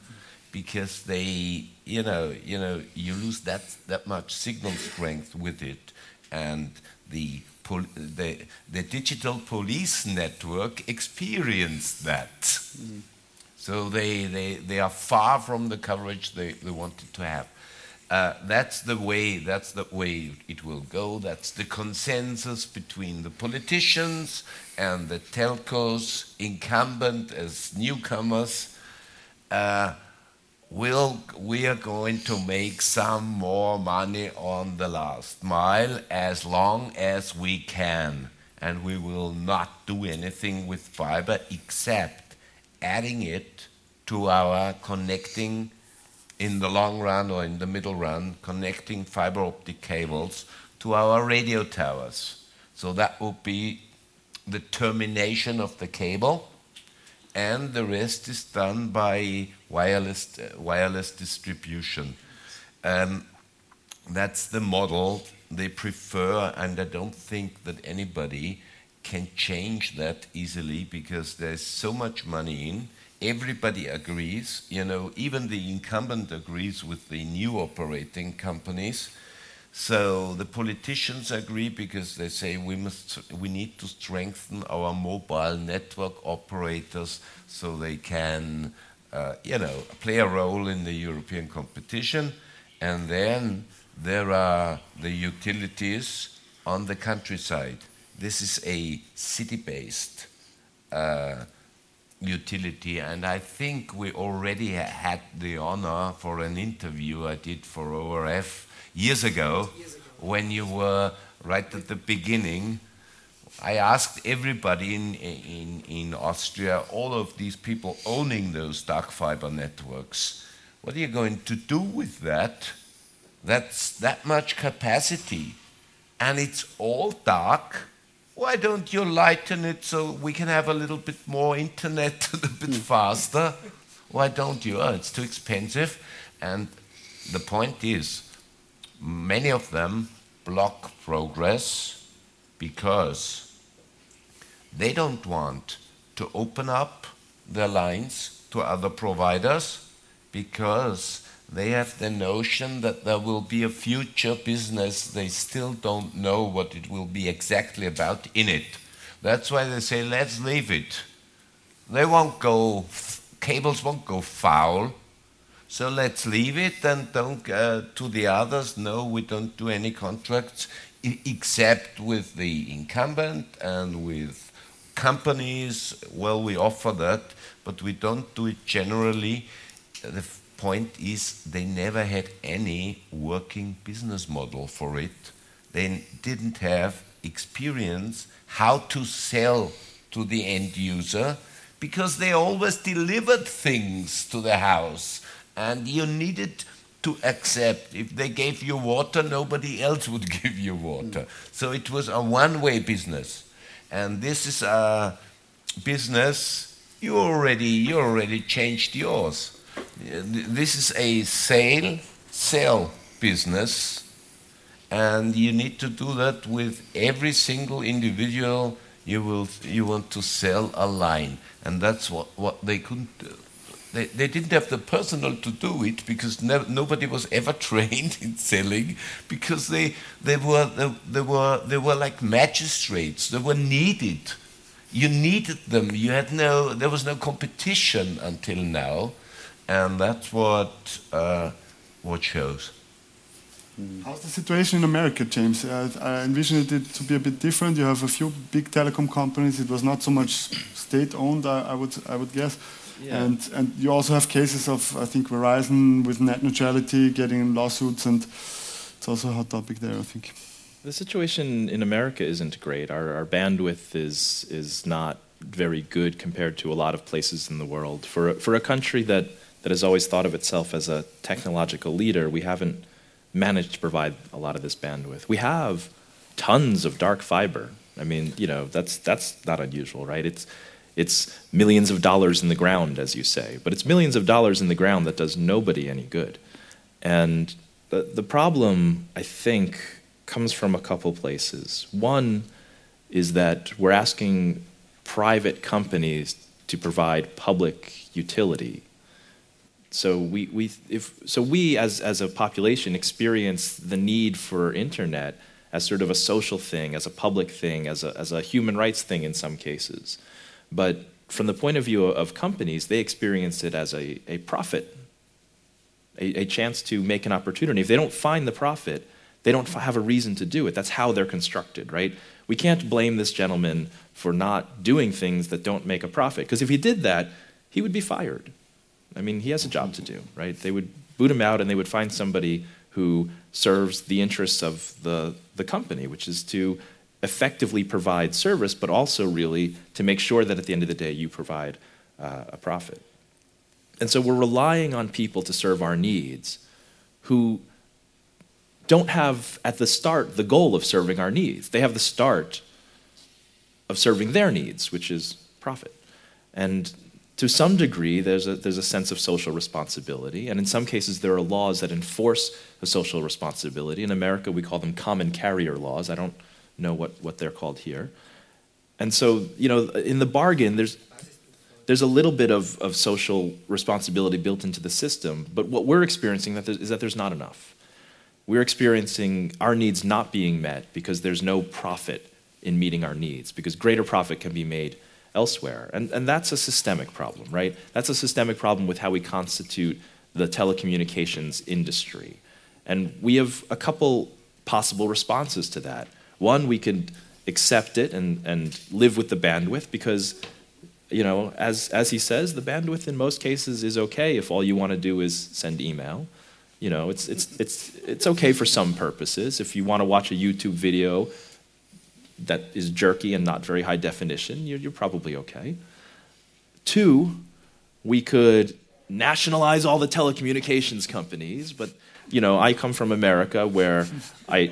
because they, you know, you know, you lose that that much signal strength with it, and the the the digital police network experienced that. Mm. So they, they, they are far from the coverage they, they wanted to have. Uh, that's the way that's the way it will go that's the consensus between the politicians and the telcos incumbent as newcomers uh, we'll, we are going to make some more money on the last mile as long as we can and we will not do anything with fiber except adding it to our connecting in the long run or in the middle run, connecting fiber optic cables to our radio towers. So that would be the termination of the cable, and the rest is done by wireless, uh, wireless distribution. Um, that's the model they prefer, and I don't think that anybody can change that easily because there's so much money in. Everybody agrees, you know, even the incumbent agrees with the new operating companies. So the politicians agree because they say we must we need to strengthen our mobile network operators so they can uh, you know play a role in the European competition and then there are the utilities on the countryside. This is a city-based uh, utility, and I think we already had the honor for an interview I did for ORF years ago, when you were right at the beginning. I asked everybody in, in, in Austria, all of these people owning those dark fiber networks, what are you going to do with that? That's that much capacity. And it's all dark. Why don't you lighten it so we can have a little bit more internet a bit faster? Why don't you? Oh, it's too expensive. And the point is, many of them block progress because they don't want to open up their lines to other providers because they have the notion that there will be a future business. They still don't know what it will be exactly about in it. That's why they say, let's leave it. They won't go, cables won't go foul. So let's leave it and don't uh, to the others. No, we don't do any contracts except with the incumbent and with companies. Well, we offer that, but we don't do it generally. The point is they never had any working business model for it. They didn't have experience how to sell to the end user because they always delivered things to the house and you needed to accept. If they gave you water nobody else would give you water. Mm. so it was a one way business. And this is a business you already you already changed yours. This is a sale sell business. And you need to do that with every single individual you will you want to sell a line. And that's what, what they couldn't do they, they didn't have the personnel to do it because ne- nobody was ever trained in selling because they, they, were, they, they, were, they were like magistrates they were needed you needed them you had no there was no competition until now and that's what uh, what shows. How's the situation in America, James? Uh, I envisioned it to be a bit different. You have a few big telecom companies. It was not so much state-owned, I, I, would I would guess. Yeah. And and you also have cases of I think Verizon with net neutrality getting lawsuits, and it's also a hot topic there. I think. The situation in America isn't great. Our, our bandwidth is is not very good compared to a lot of places in the world. For for a country that that has always thought of itself as a technological leader, we haven't managed to provide a lot of this bandwidth. We have tons of dark fiber. I mean, you know, that's that's not unusual, right? It's it's millions of dollars in the ground, as you say, but it's millions of dollars in the ground that does nobody any good. And the the problem, I think, comes from a couple places. One is that we're asking private companies to provide public utility so we, we, if, so we as, as a population experience the need for internet as sort of a social thing, as a public thing, as a, as a human rights thing in some cases. But from the point of view of companies, they experience it as a, a profit, a, a chance to make an opportunity. If they don't find the profit, they don't have a reason to do it. That's how they're constructed, right? We can't blame this gentleman for not doing things that don't make a profit, because if he did that, he would be fired. I mean, he has a job to do, right? They would boot him out and they would find somebody who serves the interests of the, the company, which is to effectively provide service, but also really to make sure that at the end of the day you provide uh, a profit. And so we're relying on people to serve our needs who don't have at the start the goal of serving our needs. They have the start of serving their needs, which is profit. And to some degree, there's a, there's a sense of social responsibility. And in some cases, there are laws that enforce the social responsibility. In America, we call them common carrier laws. I don't know what, what they're called here. And so, you know, in the bargain, there's, there's a little bit of, of social responsibility built into the system. But what we're experiencing that is that there's not enough. We're experiencing our needs not being met because there's no profit in meeting our needs, because greater profit can be made elsewhere. And, and that's a systemic problem, right? That's a systemic problem with how we constitute the telecommunications industry. And we have a couple possible responses to that. One, we could accept it and, and live with the bandwidth because, you know, as, as he says, the bandwidth in most cases is okay if all you want to do is send email. You know, it's, it's, it's, it's okay for some purposes. If you want to watch a YouTube video that is jerky and not very high definition, you're, you're probably okay. Two, we could nationalize all the telecommunications companies, but you know, I come from America where I,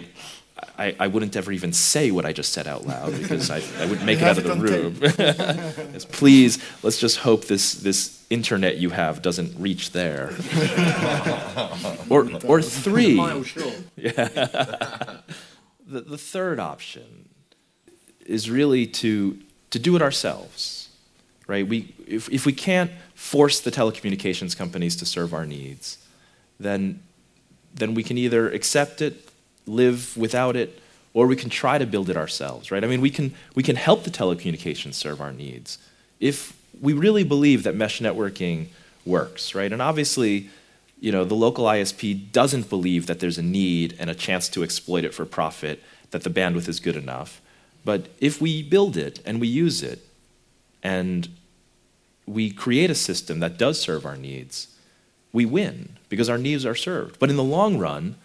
I, I, wouldn't ever even say what I just said out loud because I, I wouldn't make it out of the room. yes, please, let's just hope this, this internet you have doesn't reach there. or, or three. Yeah. the, the third option is really to, to do it ourselves, right? We, if, if we can't force the telecommunications companies to serve our needs, then, then we can either accept it, live without it, or we can try to build it ourselves, right? I mean, we can, we can help the telecommunications serve our needs if we really believe that mesh networking works, right? And obviously, you know, the local ISP doesn't believe that there's a need and a chance to exploit it for profit, that the bandwidth is good enough. But if we build it and we use it and we create a system that does serve our needs, we win because our needs are served. But in the long run,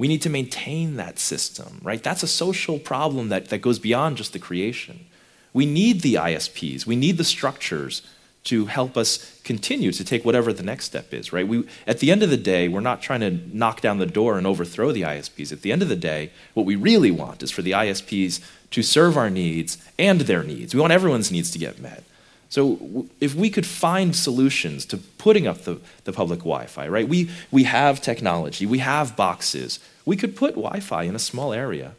we need to maintain that system, right? That's a social problem that, that goes beyond just the creation. We need the ISPs, we need the structures to help us continue to take whatever the next step is, right? We, at the end of the day, we're not trying to knock down the door and overthrow the ISPs. At the end of the day, what we really want is for the ISPs to serve our needs and their needs. We want everyone's needs to get met. So if we could find solutions to putting up the, the public Wi-Fi, right? We, we have technology, we have boxes. We could put Wi-Fi in a small area.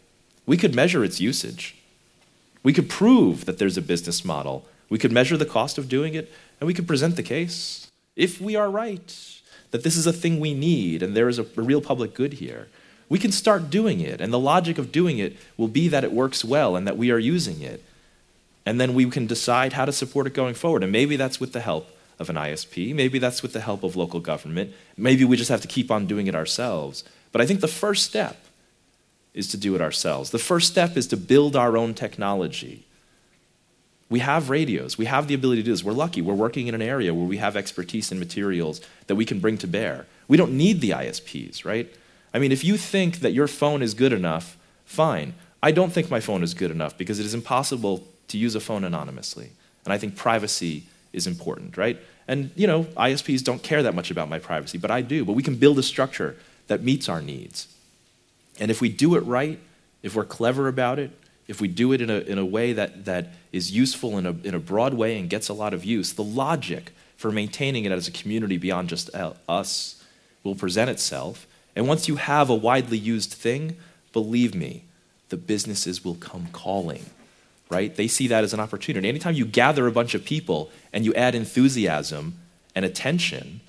We could measure its usage. We could prove that there's a business model. We could measure the cost of doing it, and we could present the case. If we are right, that this is a thing we need and there is a, a real public good here, we can start doing it. And the logic of doing it will be that it works well and that we are using it. And then we can decide how to support it going forward. And maybe that's with the help of an ISP. Maybe that's with the help of local government. Maybe we just have to keep on doing it ourselves. But I think the first step is to do it ourselves. The first step is to build our own technology. We have radios. We have the ability to do this. We're lucky. We're working in an area where we have expertise and materials that we can bring to bear. We don't need the ISPs, right? I mean, if you think that your phone is good enough, fine. I don't think my phone is good enough because it is impossible to use a phone anonymously. And I think privacy is important, right? And, you know, ISPs don't care that much about my privacy, but I do. But we can build a structure that meets our needs. And if we do it right, if we're clever about it, if we do it in a, in a way that, that is useful in a, in a broad way and gets a lot of use, the logic for maintaining it as a community beyond just uh, us will present itself. And once you have a widely used thing, believe me, the businesses will come calling, right? They see that as an opportunity. Anytime you gather a bunch of people and you add enthusiasm and attention,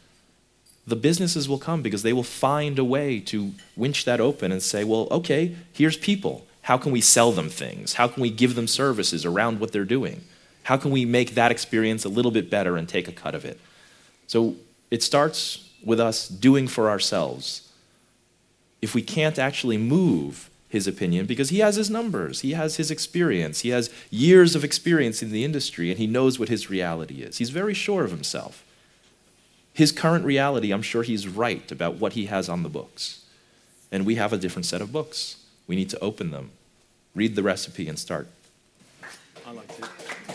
the businesses will come because they will find a way to winch that open and say, well, okay, here's people. How can we sell them things? How can we give them services around what they're doing? How can we make that experience a little bit better and take a cut of it? So it starts with us doing for ourselves if we can't actually move his opinion because he has his numbers, he has his experience, he has years of experience in the industry, and he knows what his reality is. He's very sure of himself. His current reality, I'm sure he's right about what he has on the books. And we have a different set of books. We need to open them, read the recipe, and start. I like it.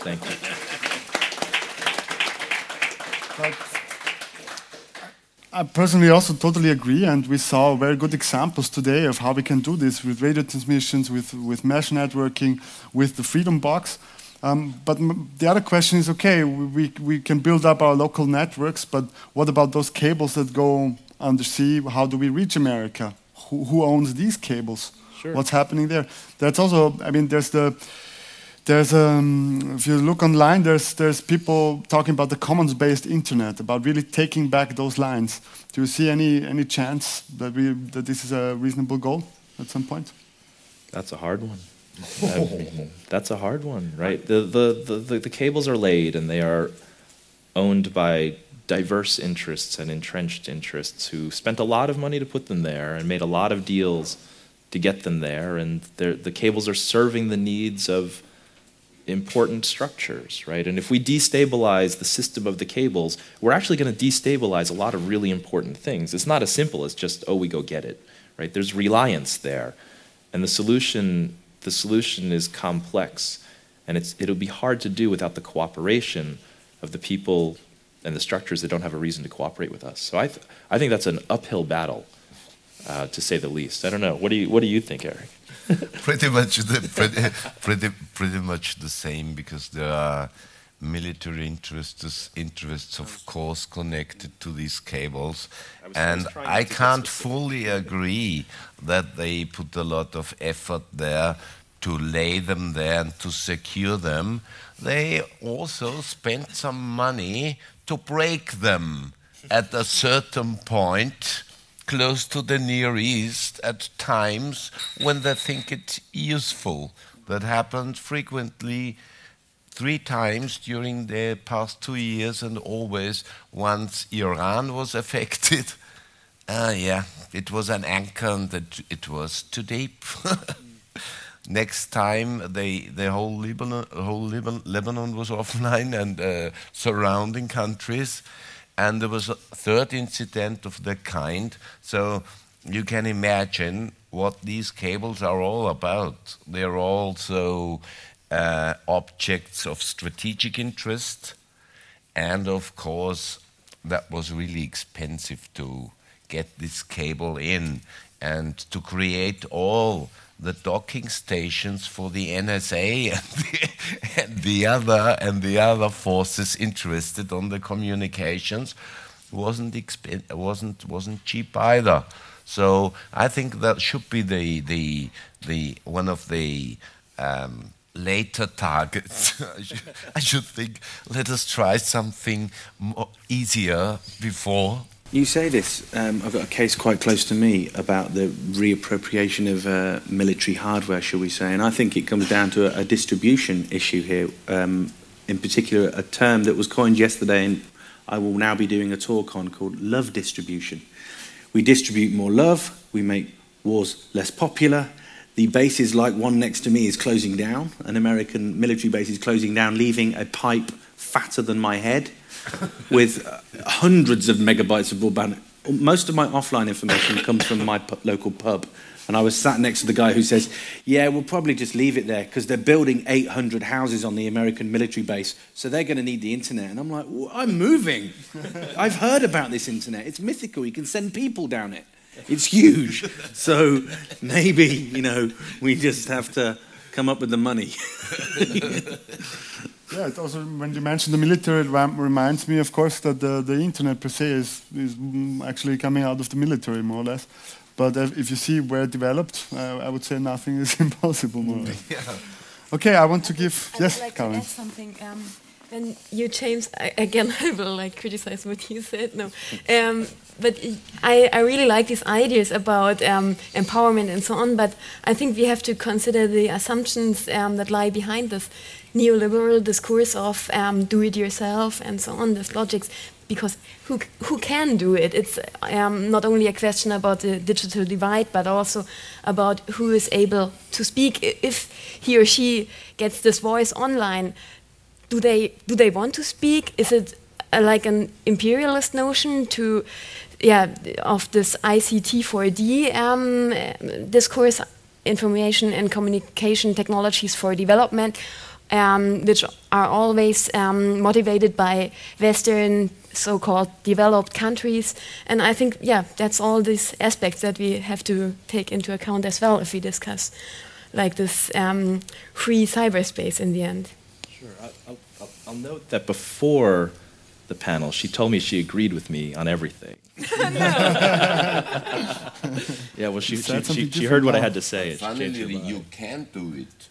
Thank you. But I personally also totally agree, and we saw very good examples today of how we can do this with radio transmissions, with, with mesh networking, with the Freedom Box. Um, but the other question is okay, we, we can build up our local networks, but what about those cables that go undersea? How do we reach America? Who, who owns these cables? Sure. What's happening there? That's also, I mean, there's the there's um, if you look online, there's there's people talking about the commons-based internet, about really taking back those lines. Do you see any any chance that we that this is a reasonable goal at some point? That's a hard one. that's a hard one, right? The, the, the, the, the cables are laid and they are owned by diverse interests and entrenched interests who spent a lot of money to put them there and made a lot of deals to get them there. And the cables are serving the needs of important structures, right? And if we destabilize the system of the cables, we're actually going to destabilize a lot of really important things. It's not as simple as just, oh, we go get it, right? There's reliance there. And the solution, the solution is complex. And it's, it'll be hard to do without the cooperation of the people and the structures that don't have a reason to cooperate with us. So I, th- I think that's an uphill battle, uh, to say the least. I don't know. What do you, what do you think, Eric? pretty much the pretty, pretty, pretty much the same because there are military interests interests of course connected to these cables. I and I can't fully agree that they put a lot of effort there to lay them there and to secure them. They also spent some money to break them at a certain point close to the Near East at times when they think it useful. That happened frequently three times during the past two years, and always once Iran was affected. Uh, yeah, it was an anchor that it was too deep. Next time, they, the whole Lebanon, whole Lebanon was offline and uh, surrounding countries and there was a third incident of the kind. So you can imagine what these cables are all about. They're also uh, objects of strategic interest, and of course, that was really expensive to get this cable in and to create all the docking stations for the NSA and the, and the, other and the other forces interested on the communications wasn't wasn't wasn't cheap either. So I think that should be the the the one of the um, later targets. I, should, I should think. Let us try something more easier before you say this. Um, I've got a case quite close to me about the reappropriation of uh, military hardware, shall we say, and I think it comes down to a, a distribution issue here. Um, in particular, a term that was coined yesterday, and I will now be doing a talk on called love distribution. We distribute more love. We make wars less popular. The bases, like one next to me, is closing down. An American military base is closing down, leaving a pipe fatter than my head with hundreds of megabytes of broadband. Most of my offline information comes from my local pub. And I was sat next to the guy who says, Yeah, we'll probably just leave it there because they're building 800 houses on the American military base. So they're going to need the internet. And I'm like, well, I'm moving. I've heard about this internet. It's mythical. You can send people down it, it's huge. So maybe, you know, we just have to come up with the money. Yeah, it also when you mention the military, it reminds me, of course, that the, the internet per se is, is actually coming out of the military more or less. But if you see where it developed, uh, I would say nothing is impossible more or less. Yeah. Okay, I want to give I yes, would like Karen. To something. Um, when you James, I, again, I will like criticize what you said. No, um, but I, I really like these ideas about um, empowerment and so on. But I think we have to consider the assumptions um, that lie behind this neoliberal discourse of um, do it yourself and so on. This logics because who who can do it? It's um, not only a question about the digital divide, but also about who is able to speak. If he or she gets this voice online, do they do they want to speak? Is it uh, like an imperialist notion to yeah of this ICT 4D um, discourse, information and communication technologies for development, um, which are always um, motivated by Western so-called developed countries. And I think, yeah, that's all these aspects that we have to take into account as well if we discuss like this um, free cyberspace in the end. Sure. I'll, I'll, I'll, note that before the panel, she told me she agreed with me on everything. yeah, well, she, she, she, she, heard what I had to say. Finally, you can do it.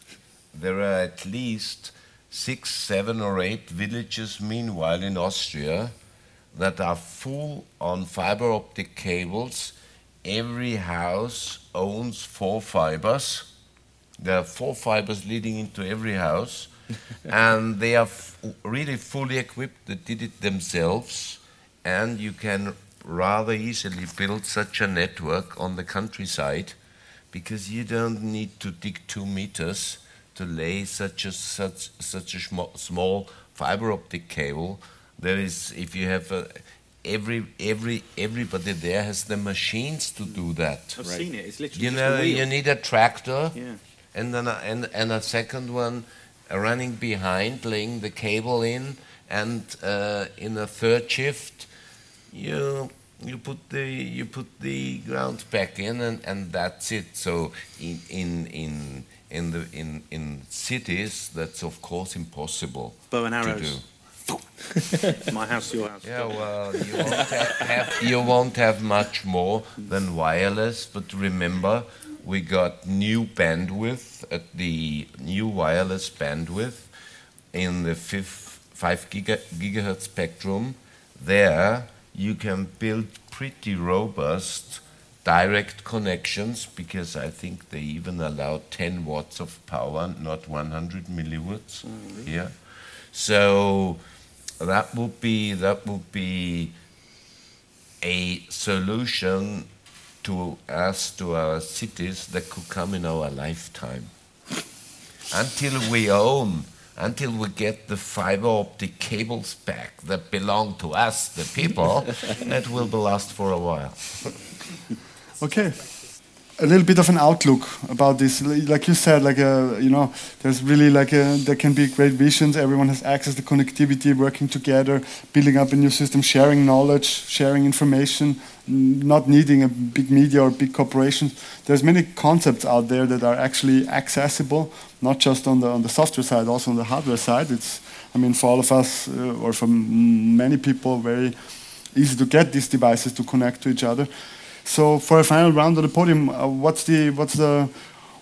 There are at least six, seven, or eight villages, meanwhile, in Austria that are full on fiber optic cables. Every house owns four fibers. There are four fibers leading into every house, and they are really fully equipped. They did it themselves, and you can rather easily build such a network on the countryside because you don't need to dig two meters to lay such a such such a small fiber optic cable there is if you have a, every every everybody there has the machines to do that. I've right. seen it. It's literally you know you need a tractor, yeah. and then a, and and a second one running behind, laying the cable in, and uh, in a third shift, you you put the you put the ground back in, and, and that's it. So in in in in the in in cities, that's of course impossible Bow and arrows. to do. My house, your house. Yeah, well, you won't have, you won't have much more than wireless, but remember, we got new bandwidth at the new wireless bandwidth in the fifth, 5 giga, gigahertz spectrum. There, you can build pretty robust direct connections because I think they even allow 10 watts of power, not 100 milliwatts oh, really? here. So that would be that would be a solution to us to our cities that could come in our lifetime. Until we own, until we get the fiber optic cables back that belong to us, the people, that will last for a while. Okay a little bit of an outlook about this. Like you said, like a, uh, you know, there's really like a, there can be great visions. Everyone has access to connectivity, working together, building up a new system, sharing knowledge, sharing information, not needing a big media or big corporations. There's many concepts out there that are actually accessible, not just on the on the software side, also on the hardware side. It's, I mean, for all of us uh, or for many people, very easy to get these devices to connect to each other. So for a final round of the podium, uh, what's the what's the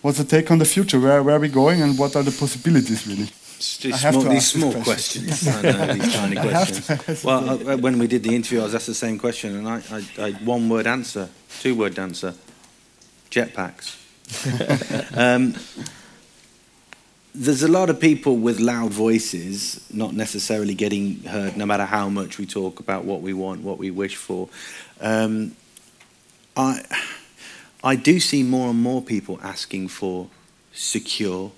what's the take on the future? Where where are we going, and what are the possibilities really? These small, these small questions, I know, these tiny questions. Well, uh, when we did the interview, I was asked the same question, and I, I, I one word answer, two word answer, jetpacks. um, there's a lot of people with loud voices not necessarily getting heard, no matter how much we talk about what we want, what we wish for. Um, I, I do see more and more people asking for secure,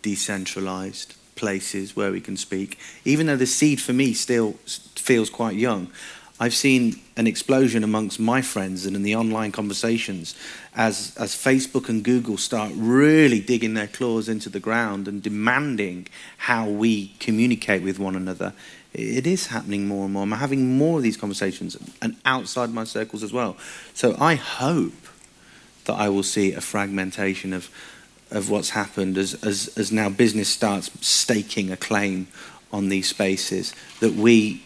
decentralized places where we can speak. Even though the seed for me still feels quite young, I've seen an explosion amongst my friends and in the online conversations as, as Facebook and Google start really digging their claws into the ground and demanding how we communicate with one another it is happening more and more. I'm having more of these conversations and outside my circles as well. So I hope that I will see a fragmentation of of what's happened as, as, as now business starts staking a claim on these spaces that we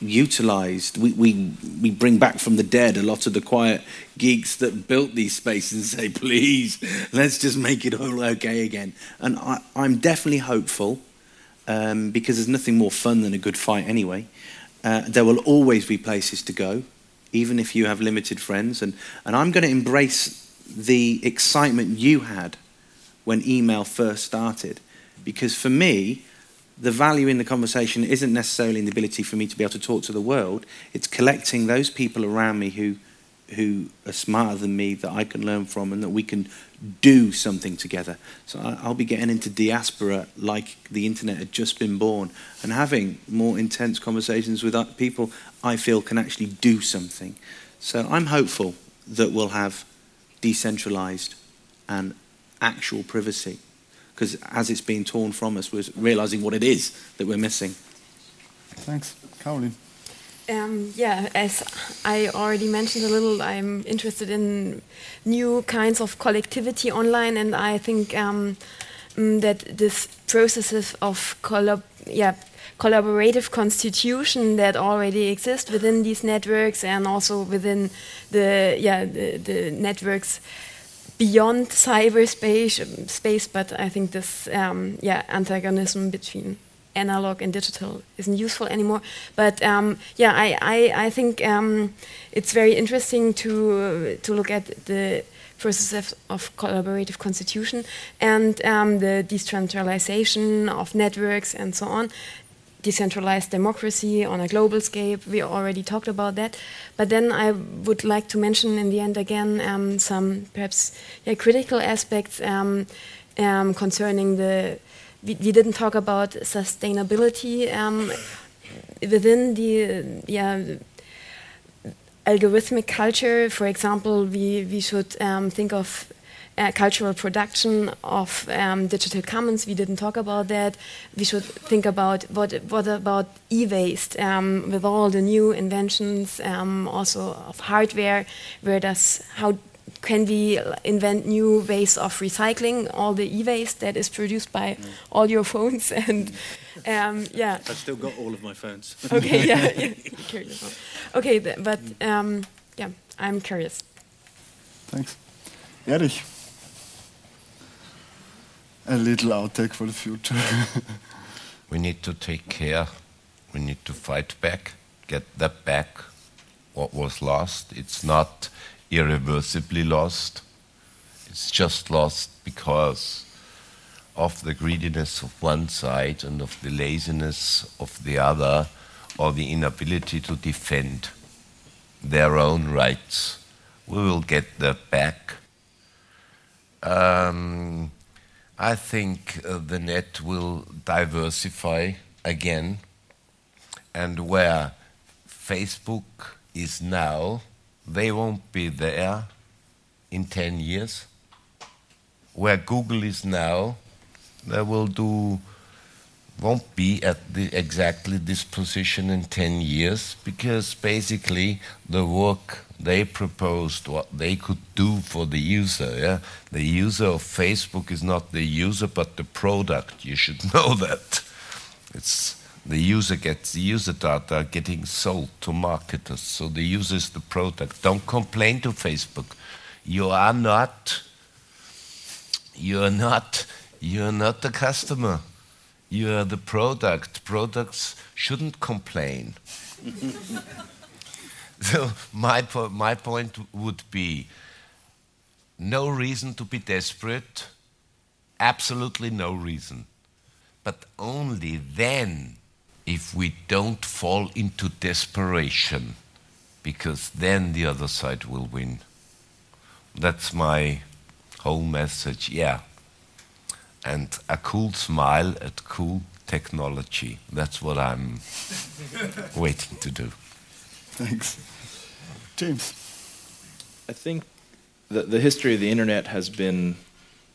utilized we, we we bring back from the dead a lot of the quiet geeks that built these spaces and say please let's just make it all okay again and I, i'm definitely hopeful um, because there's nothing more fun than a good fight anyway. Uh, there will always be places to go, even if you have limited friends. And, and I'm going to embrace the excitement you had when email first started. Because for me, the value in the conversation isn't necessarily in the ability for me to be able to talk to the world, it's collecting those people around me who who are smarter than me that I can learn from and that we can do something together. So I'll be getting into diaspora like the internet had just been born and having more intense conversations with people I feel can actually do something. So I'm hopeful that we'll have decentralized and actual privacy. because as it's being torn from us, we're realizing what it is that we're missing. Thanks. Caroline. Um, yeah, as I already mentioned a little, I'm interested in new kinds of collectivity online, and I think um, mm, that this processes of collab yeah, collaborative constitution that already exist within these networks and also within the yeah the, the networks beyond cyberspace space but I think this um, yeah antagonism between analog and digital isn't useful anymore but um, yeah I, I, I think um, it's very interesting to to look at the process of, collaborative constitution and um, the decentralization of networks and so on decentralized democracy on a global scale. We already talked about that. But then I would like to mention in the end again um, some perhaps yeah, critical aspects um, um, concerning the. We, we, didn't talk about sustainability um, within the yeah algorithmic culture. For example, we we should um, think of uh, cultural production of um, digital commons. We didn't talk about that. We should think about what what about e-waste um, with all the new inventions, um, also of hardware. Where does how can we invent new ways of recycling all the e-waste that is produced by mm. all your phones and um, yeah. I've still got all of my phones. okay, yeah, yeah. okay, but um, yeah, I'm curious. Thanks, Erich a little outtake for the future. we need to take care. We need to fight back, get that back, what was lost. It's not irreversibly lost. It's just lost because of the greediness of one side and of the laziness of the other, or the inability to defend their own rights. We will get that back. Um, I think uh, the net will diversify again, and where Facebook is now, they won't be there in 10 years. Where Google is now, they will do won't be at the, exactly this position in 10 years because basically the work they proposed what they could do for the user yeah? The user of facebook is not the user but the product. You should know that. It's the user gets the user data getting sold to marketers so the user is the product don't complain to facebook you are not you are not you are not the customer you are the product. Products shouldn't complain. so my, po my point would be no reason to be desperate, absolutely no reason. But only then if we don't fall into desperation, because then the other side will win. That's my whole message. Yeah, and a cool smile at cool technology. That's what I'm waiting to do. Thanks. James. I think the, the history of the internet has been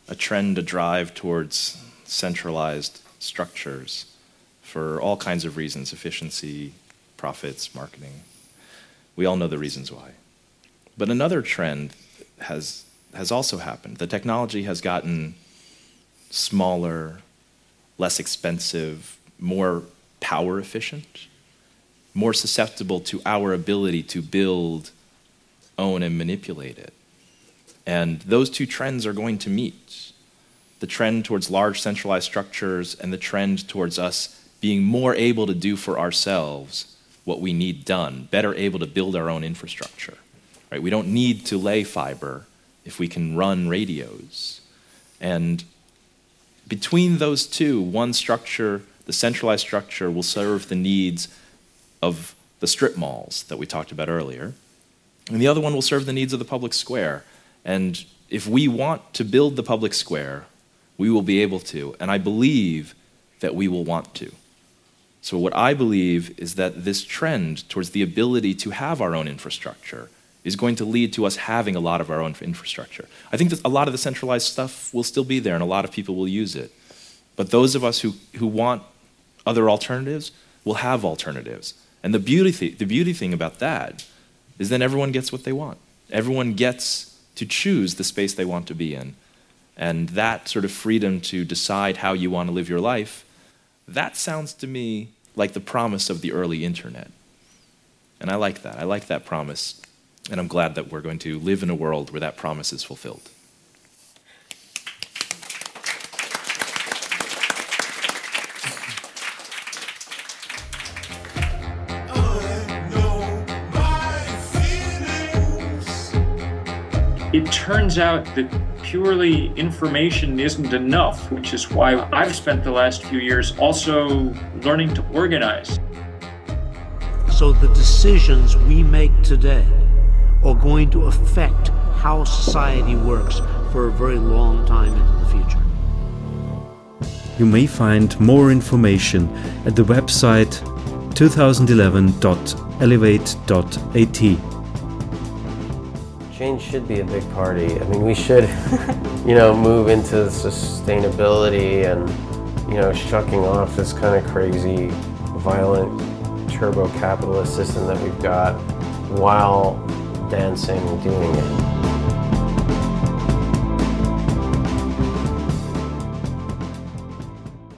a trend, a drive towards centralized structures for all kinds of reasons efficiency, profits, marketing. We all know the reasons why. But another trend has, has also happened. The technology has gotten smaller, less expensive, more power efficient, more susceptible to our ability to build, own, and manipulate it. And those two trends are going to meet the trend towards large centralized structures and the trend towards us being more able to do for ourselves what we need done, better able to build our own infrastructure. Right? We don't need to lay fiber if we can run radios. And between those two, one structure, the centralized structure, will serve the needs of the strip malls that we talked about earlier, and the other one will serve the needs of the public square. And if we want to build the public square, we will be able to, and I believe that we will want to. So, what I believe is that this trend towards the ability to have our own infrastructure is going to lead to us having a lot of our own infrastructure. I think that a lot of the centralized stuff will still be there and a lot of people will use it. But those of us who, who want other alternatives will have alternatives. And the beauty, th- the beauty thing about that is then everyone gets what they want. Everyone gets to choose the space they want to be in. And that sort of freedom to decide how you want to live your life, that sounds to me like the promise of the early internet. And I like that. I like that promise. And I'm glad that we're going to live in a world where that promise is fulfilled. Turns out that purely information isn't enough, which is why I've spent the last few years also learning to organize. So the decisions we make today are going to affect how society works for a very long time into the future. You may find more information at the website 2011.elevate.at. Change should be a big party. I mean, we should, you know, move into sustainability and, you know, shucking off this kind of crazy, violent, turbo capitalist system that we've got while dancing and doing it.